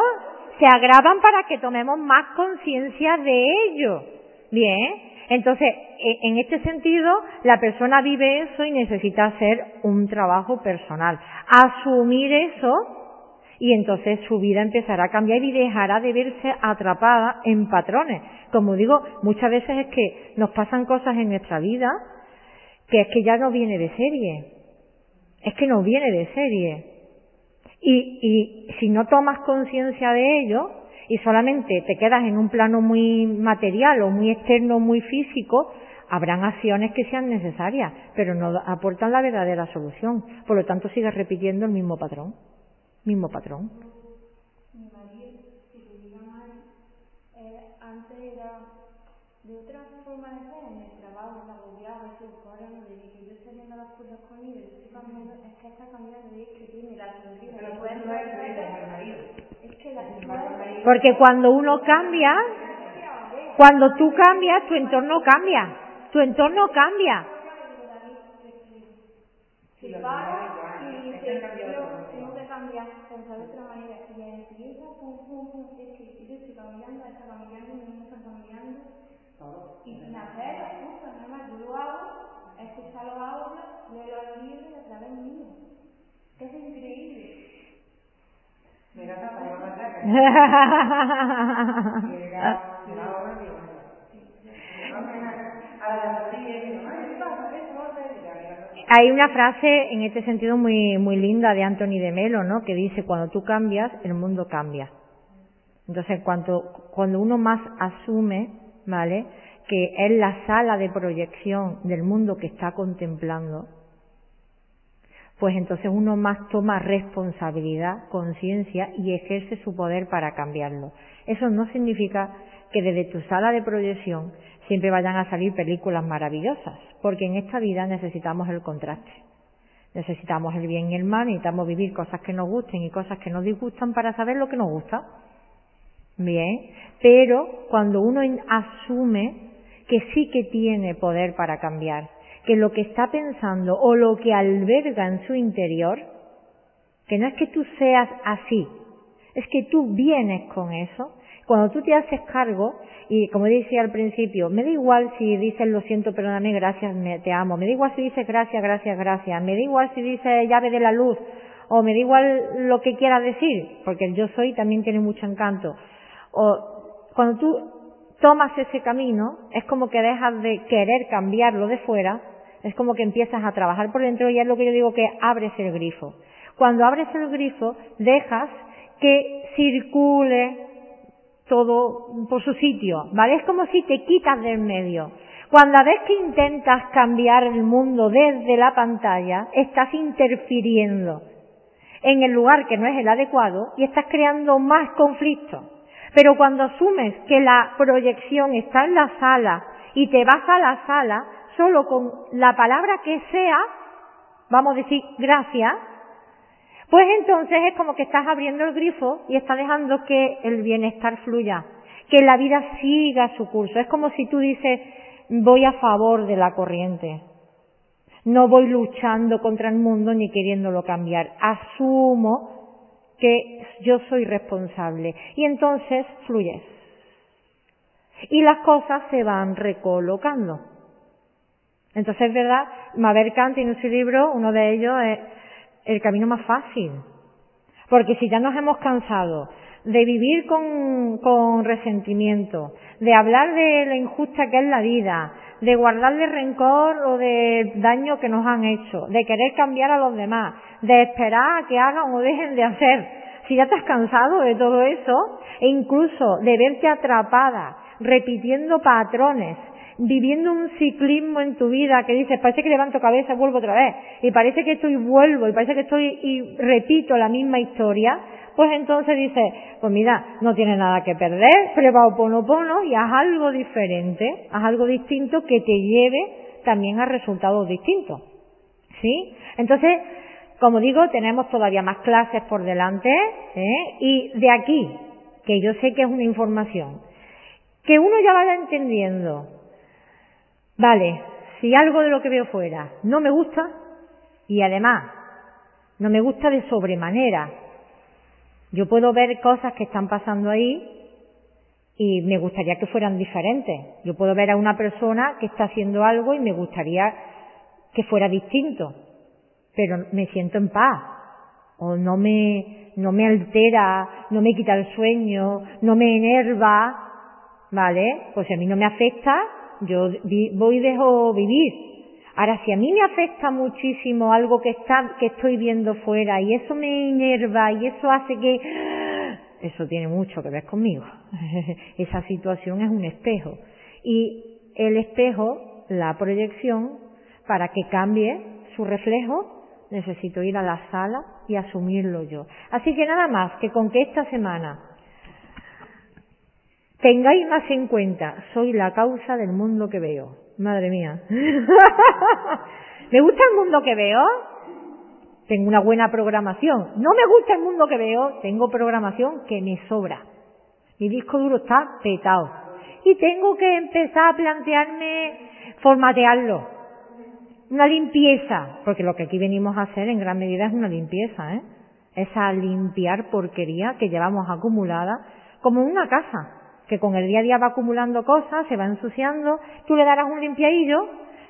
Se agravan para que tomemos más conciencia de ello. Bien. Entonces, e, en este sentido, la persona vive eso y necesita hacer un trabajo personal. Asumir eso y entonces su vida empezará a cambiar y dejará de verse atrapada en patrones. Como digo, muchas veces es que nos pasan cosas en nuestra vida que es que ya no viene de serie. Es que no viene de serie. Y, y si no tomas conciencia de ello, y solamente te quedas en un plano muy material o muy externo, muy físico, habrán acciones que sean necesarias, pero no aportan la verdadera solución. Por lo tanto, sigues repitiendo el mismo patrón. Mismo patrón. Mi marido, si te diga mal, eh, antes era de otra forma de ser, en el trabajo, en la agobiaba, eso, ahora no le dije, yo estoy viendo las cosas con él, estoy cambiando, es que está cambiando, es que tiene la sonrisa. Pero no es el marido. Es que la porque cuando uno cambia, cuando tú cambias, tu entorno cambia. Tu entorno cambia. se para y dice, yo tengo que cambiar, pensar de otra manera. Y empieza, pum, pum, pum, es que yo estoy cambiando, está cambiando, mi niño está cambiando. Y sin hacer las cosas, nada más, yo lo hago, escuchar los audios, leo los libros a través mío. Que es increíble. Mira, yo me Hay una frase en este sentido muy, muy linda de Anthony de Melo, ¿no? Que dice, cuando tú cambias, el mundo cambia. Entonces, cuando, cuando uno más asume, ¿vale? Que es la sala de proyección del mundo que está contemplando, pues entonces uno más toma responsabilidad, conciencia y ejerce su poder para cambiarlo. Eso no significa que desde tu sala de proyección siempre vayan a salir películas maravillosas, porque en esta vida necesitamos el contraste. Necesitamos el bien y el mal, necesitamos vivir cosas que nos gusten y cosas que nos disgustan para saber lo que nos gusta. Bien, pero cuando uno asume que sí que tiene poder para cambiar, que lo que está pensando o lo que alberga en su interior, que no es que tú seas así, es que tú vienes con eso. Cuando tú te haces cargo, y como decía al principio, me da igual si dices lo siento, perdóname, gracias, me, te amo, me da igual si dices gracias, gracias, gracias, me da igual si dices llave de la luz, o me da igual lo que quieras decir, porque el yo soy también tiene mucho encanto. O cuando tú tomas ese camino, es como que dejas de querer cambiarlo de fuera es como que empiezas a trabajar por dentro y es lo que yo digo que abres el grifo. Cuando abres el grifo, dejas que circule todo por su sitio, ¿vale? Es como si te quitas del medio. Cuando ves que intentas cambiar el mundo desde la pantalla, estás interfiriendo en el lugar que no es el adecuado y estás creando más conflictos. Pero cuando asumes que la proyección está en la sala y te vas a la sala, solo con la palabra que sea, vamos a decir gracias, pues entonces es como que estás abriendo el grifo y estás dejando que el bienestar fluya, que la vida siga su curso. Es como si tú dices, voy a favor de la corriente. No voy luchando contra el mundo ni queriéndolo cambiar. Asumo que yo soy responsable. Y entonces fluyes. Y las cosas se van recolocando. Entonces es verdad, Mabel Kant tiene en su libro, uno de ellos es el camino más fácil. Porque si ya nos hemos cansado de vivir con, resentimiento, de hablar de lo injusta que es la vida, de guardarle rencor o de daño que nos han hecho, de querer cambiar a los demás, de esperar a que hagan o dejen de hacer. Si ya te has cansado de todo eso, e incluso de verte atrapada, repitiendo patrones viviendo un ciclismo en tu vida que dices, parece que levanto cabeza, vuelvo otra vez, y parece que estoy vuelvo, y parece que estoy y repito la misma historia, pues entonces dices, pues mira, no tiene nada que perder, prueba Oponopono y haz algo diferente, haz algo distinto que te lleve también a resultados distintos. ¿Sí? Entonces, como digo, tenemos todavía más clases por delante, ¿eh? y de aquí, que yo sé que es una información, que uno ya vaya entendiendo, vale, si algo de lo que veo fuera no me gusta, y además no me gusta de sobremanera, yo puedo ver cosas que están pasando ahí y me gustaría que fueran diferentes. Yo puedo ver a una persona que está haciendo algo y me gustaría que fuera distinto, pero me siento en paz o no me no me altera, no me quita el sueño, no me enerva, ¿vale? Pues a mí no me afecta, yo voy y dejo vivir. Ahora, si a mí me afecta muchísimo algo que está, que estoy viendo fuera y eso me enerva y eso hace que, eso tiene mucho que ver conmigo. Esa situación es un espejo. Y el espejo, la proyección, para que cambie su reflejo, necesito ir a la sala y asumirlo yo. Así que nada más que con que esta semana tengáis más en cuenta, soy la causa del mundo que veo. Madre mía. ¿Me gusta el mundo que veo? Tengo una buena programación. ¿No me gusta el mundo que veo? Tengo programación que me sobra. Mi disco duro está petado. Y tengo que empezar a plantearme formatearlo. Una limpieza, porque lo que aquí venimos a hacer en gran medida es una limpieza, ¿eh? Es a limpiar porquería que llevamos acumulada como una casa que con el día a día va acumulando cosas, se va ensuciando, tú le darás un limpiadillo,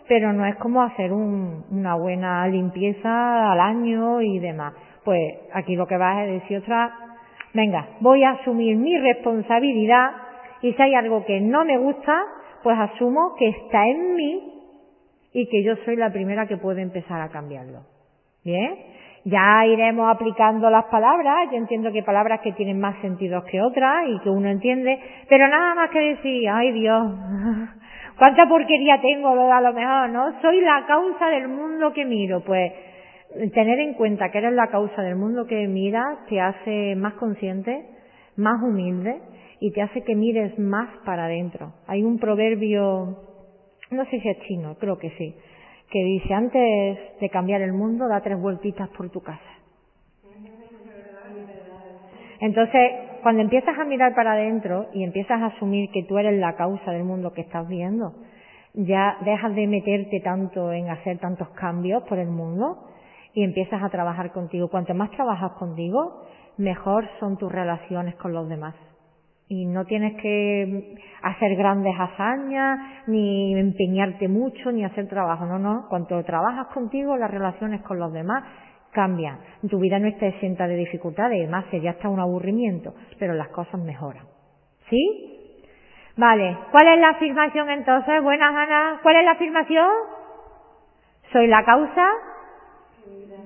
pero no es como hacer una buena limpieza al año y demás. Pues aquí lo que vas es decir otra, venga, voy a asumir mi responsabilidad y si hay algo que no me gusta, pues asumo que está en mí y que yo soy la primera que puede empezar a cambiarlo. ¿Bien? Ya iremos aplicando las palabras, yo entiendo que hay palabras que tienen más sentido que otras y que uno entiende, pero nada más que decir, ay Dios, cuánta porquería tengo a lo mejor, ¿no? Soy la causa del mundo que miro, pues tener en cuenta que eres la causa del mundo que miras te hace más consciente, más humilde y te hace que mires más para adentro. Hay un proverbio, no sé si es chino, creo que sí, que dice, antes de cambiar el mundo, da tres vueltitas por tu casa. Entonces, cuando empiezas a mirar para adentro y empiezas a asumir que tú eres la causa del mundo que estás viendo, ya dejas de meterte tanto en hacer tantos cambios por el mundo y empiezas a trabajar contigo. Cuanto más trabajas contigo, mejor son tus relaciones con los demás y no tienes que hacer grandes hazañas, ni empeñarte mucho, ni hacer trabajo. No, no. Cuando trabajas contigo, las relaciones con los demás cambian. Tu vida no está exenta de dificultades, además ya está un aburrimiento, pero las cosas mejoran. ¿Sí? Vale. ¿Cuál es la afirmación entonces? Buenas, Ana. ¿Cuál es la afirmación? Soy la causa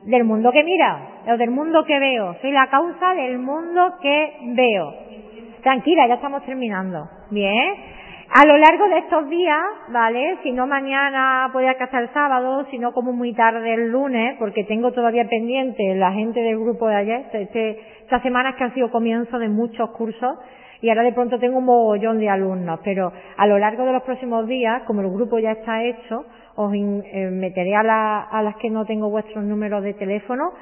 del mundo que mira, o del mundo que veo. Soy la causa del mundo que veo. Tranquila, ya estamos terminando. Bien. A lo largo de estos días, ¿vale? Si no mañana puede hasta el sábado, si no como muy tarde el lunes, porque tengo todavía pendiente la gente del grupo de ayer, este, estas semanas que han sido comienzo de muchos cursos, y ahora de pronto tengo un mogollón de alumnos, pero a lo largo de los próximos días, como el grupo ya está hecho, os eh, meteré a, a las que no tengo vuestros números de teléfono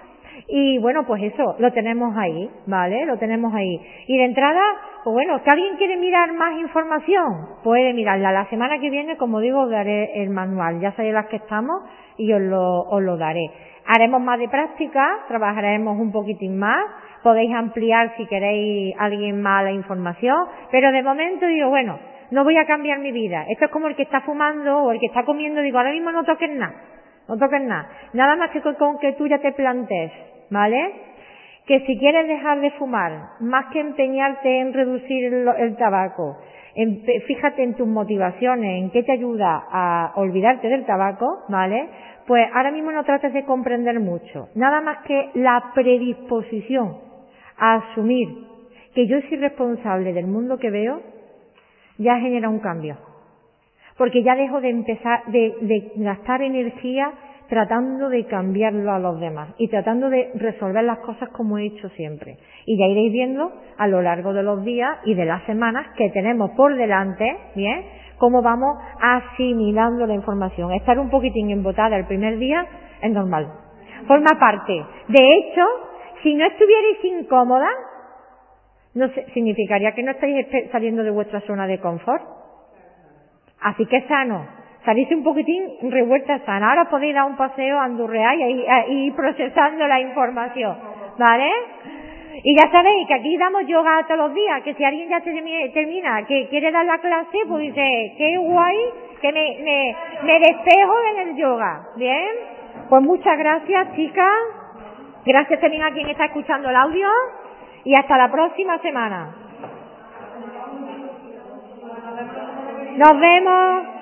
y bueno, pues eso, lo tenemos ahí, ¿vale? Lo tenemos ahí. Y de entrada, pues bueno, si alguien quiere mirar más información, puede mirarla. La semana que viene, como digo, os daré el manual. Ya sabéis las que estamos y os lo, os lo daré. Haremos más de práctica, trabajaremos un poquitín más. Podéis ampliar si queréis alguien más la información. Pero de momento digo, bueno, no voy a cambiar mi vida. Esto es como el que está fumando o el que está comiendo. Digo, ahora mismo no toques nada. No toques nada. Nada más que con que tú ya te plantes ¿vale? Que si quieres dejar de fumar, más que empeñarte en reducir el, tabaco, fíjate en tus motivaciones, en qué te ayuda a olvidarte del tabaco, ¿vale? Pues ahora mismo no trates de comprender mucho. Nada más que la predisposición a asumir que yo soy responsable del mundo que veo, ya genera un cambio. porque ya dejo de empezar, de, de gastar energía tratando de cambiarlo a los demás y tratando de resolver las cosas como he hecho siempre. Y ya iréis viendo a lo largo de los días y de las semanas que tenemos por delante, ¿bien? Cómo vamos asimilando la información. Estar un poquitín embotada el primer día es normal. Forma parte. De hecho, si no estuvierais incómoda, no significaría que no estáis saliendo de vuestra zona de confort. Así que sano salís un poquitín revuelta sana. Ahora podéis dar un paseo a Andurrea y ir procesando la información, ¿vale? Y ya sabéis que aquí damos yoga todos los días, que si alguien ya termina, que quiere dar la clase, pues dice, qué guay, que me, me despejo en el yoga, ¿bien? Pues muchas gracias, chicas. Gracias también a quien está escuchando el audio y hasta la próxima semana. Nos vemos.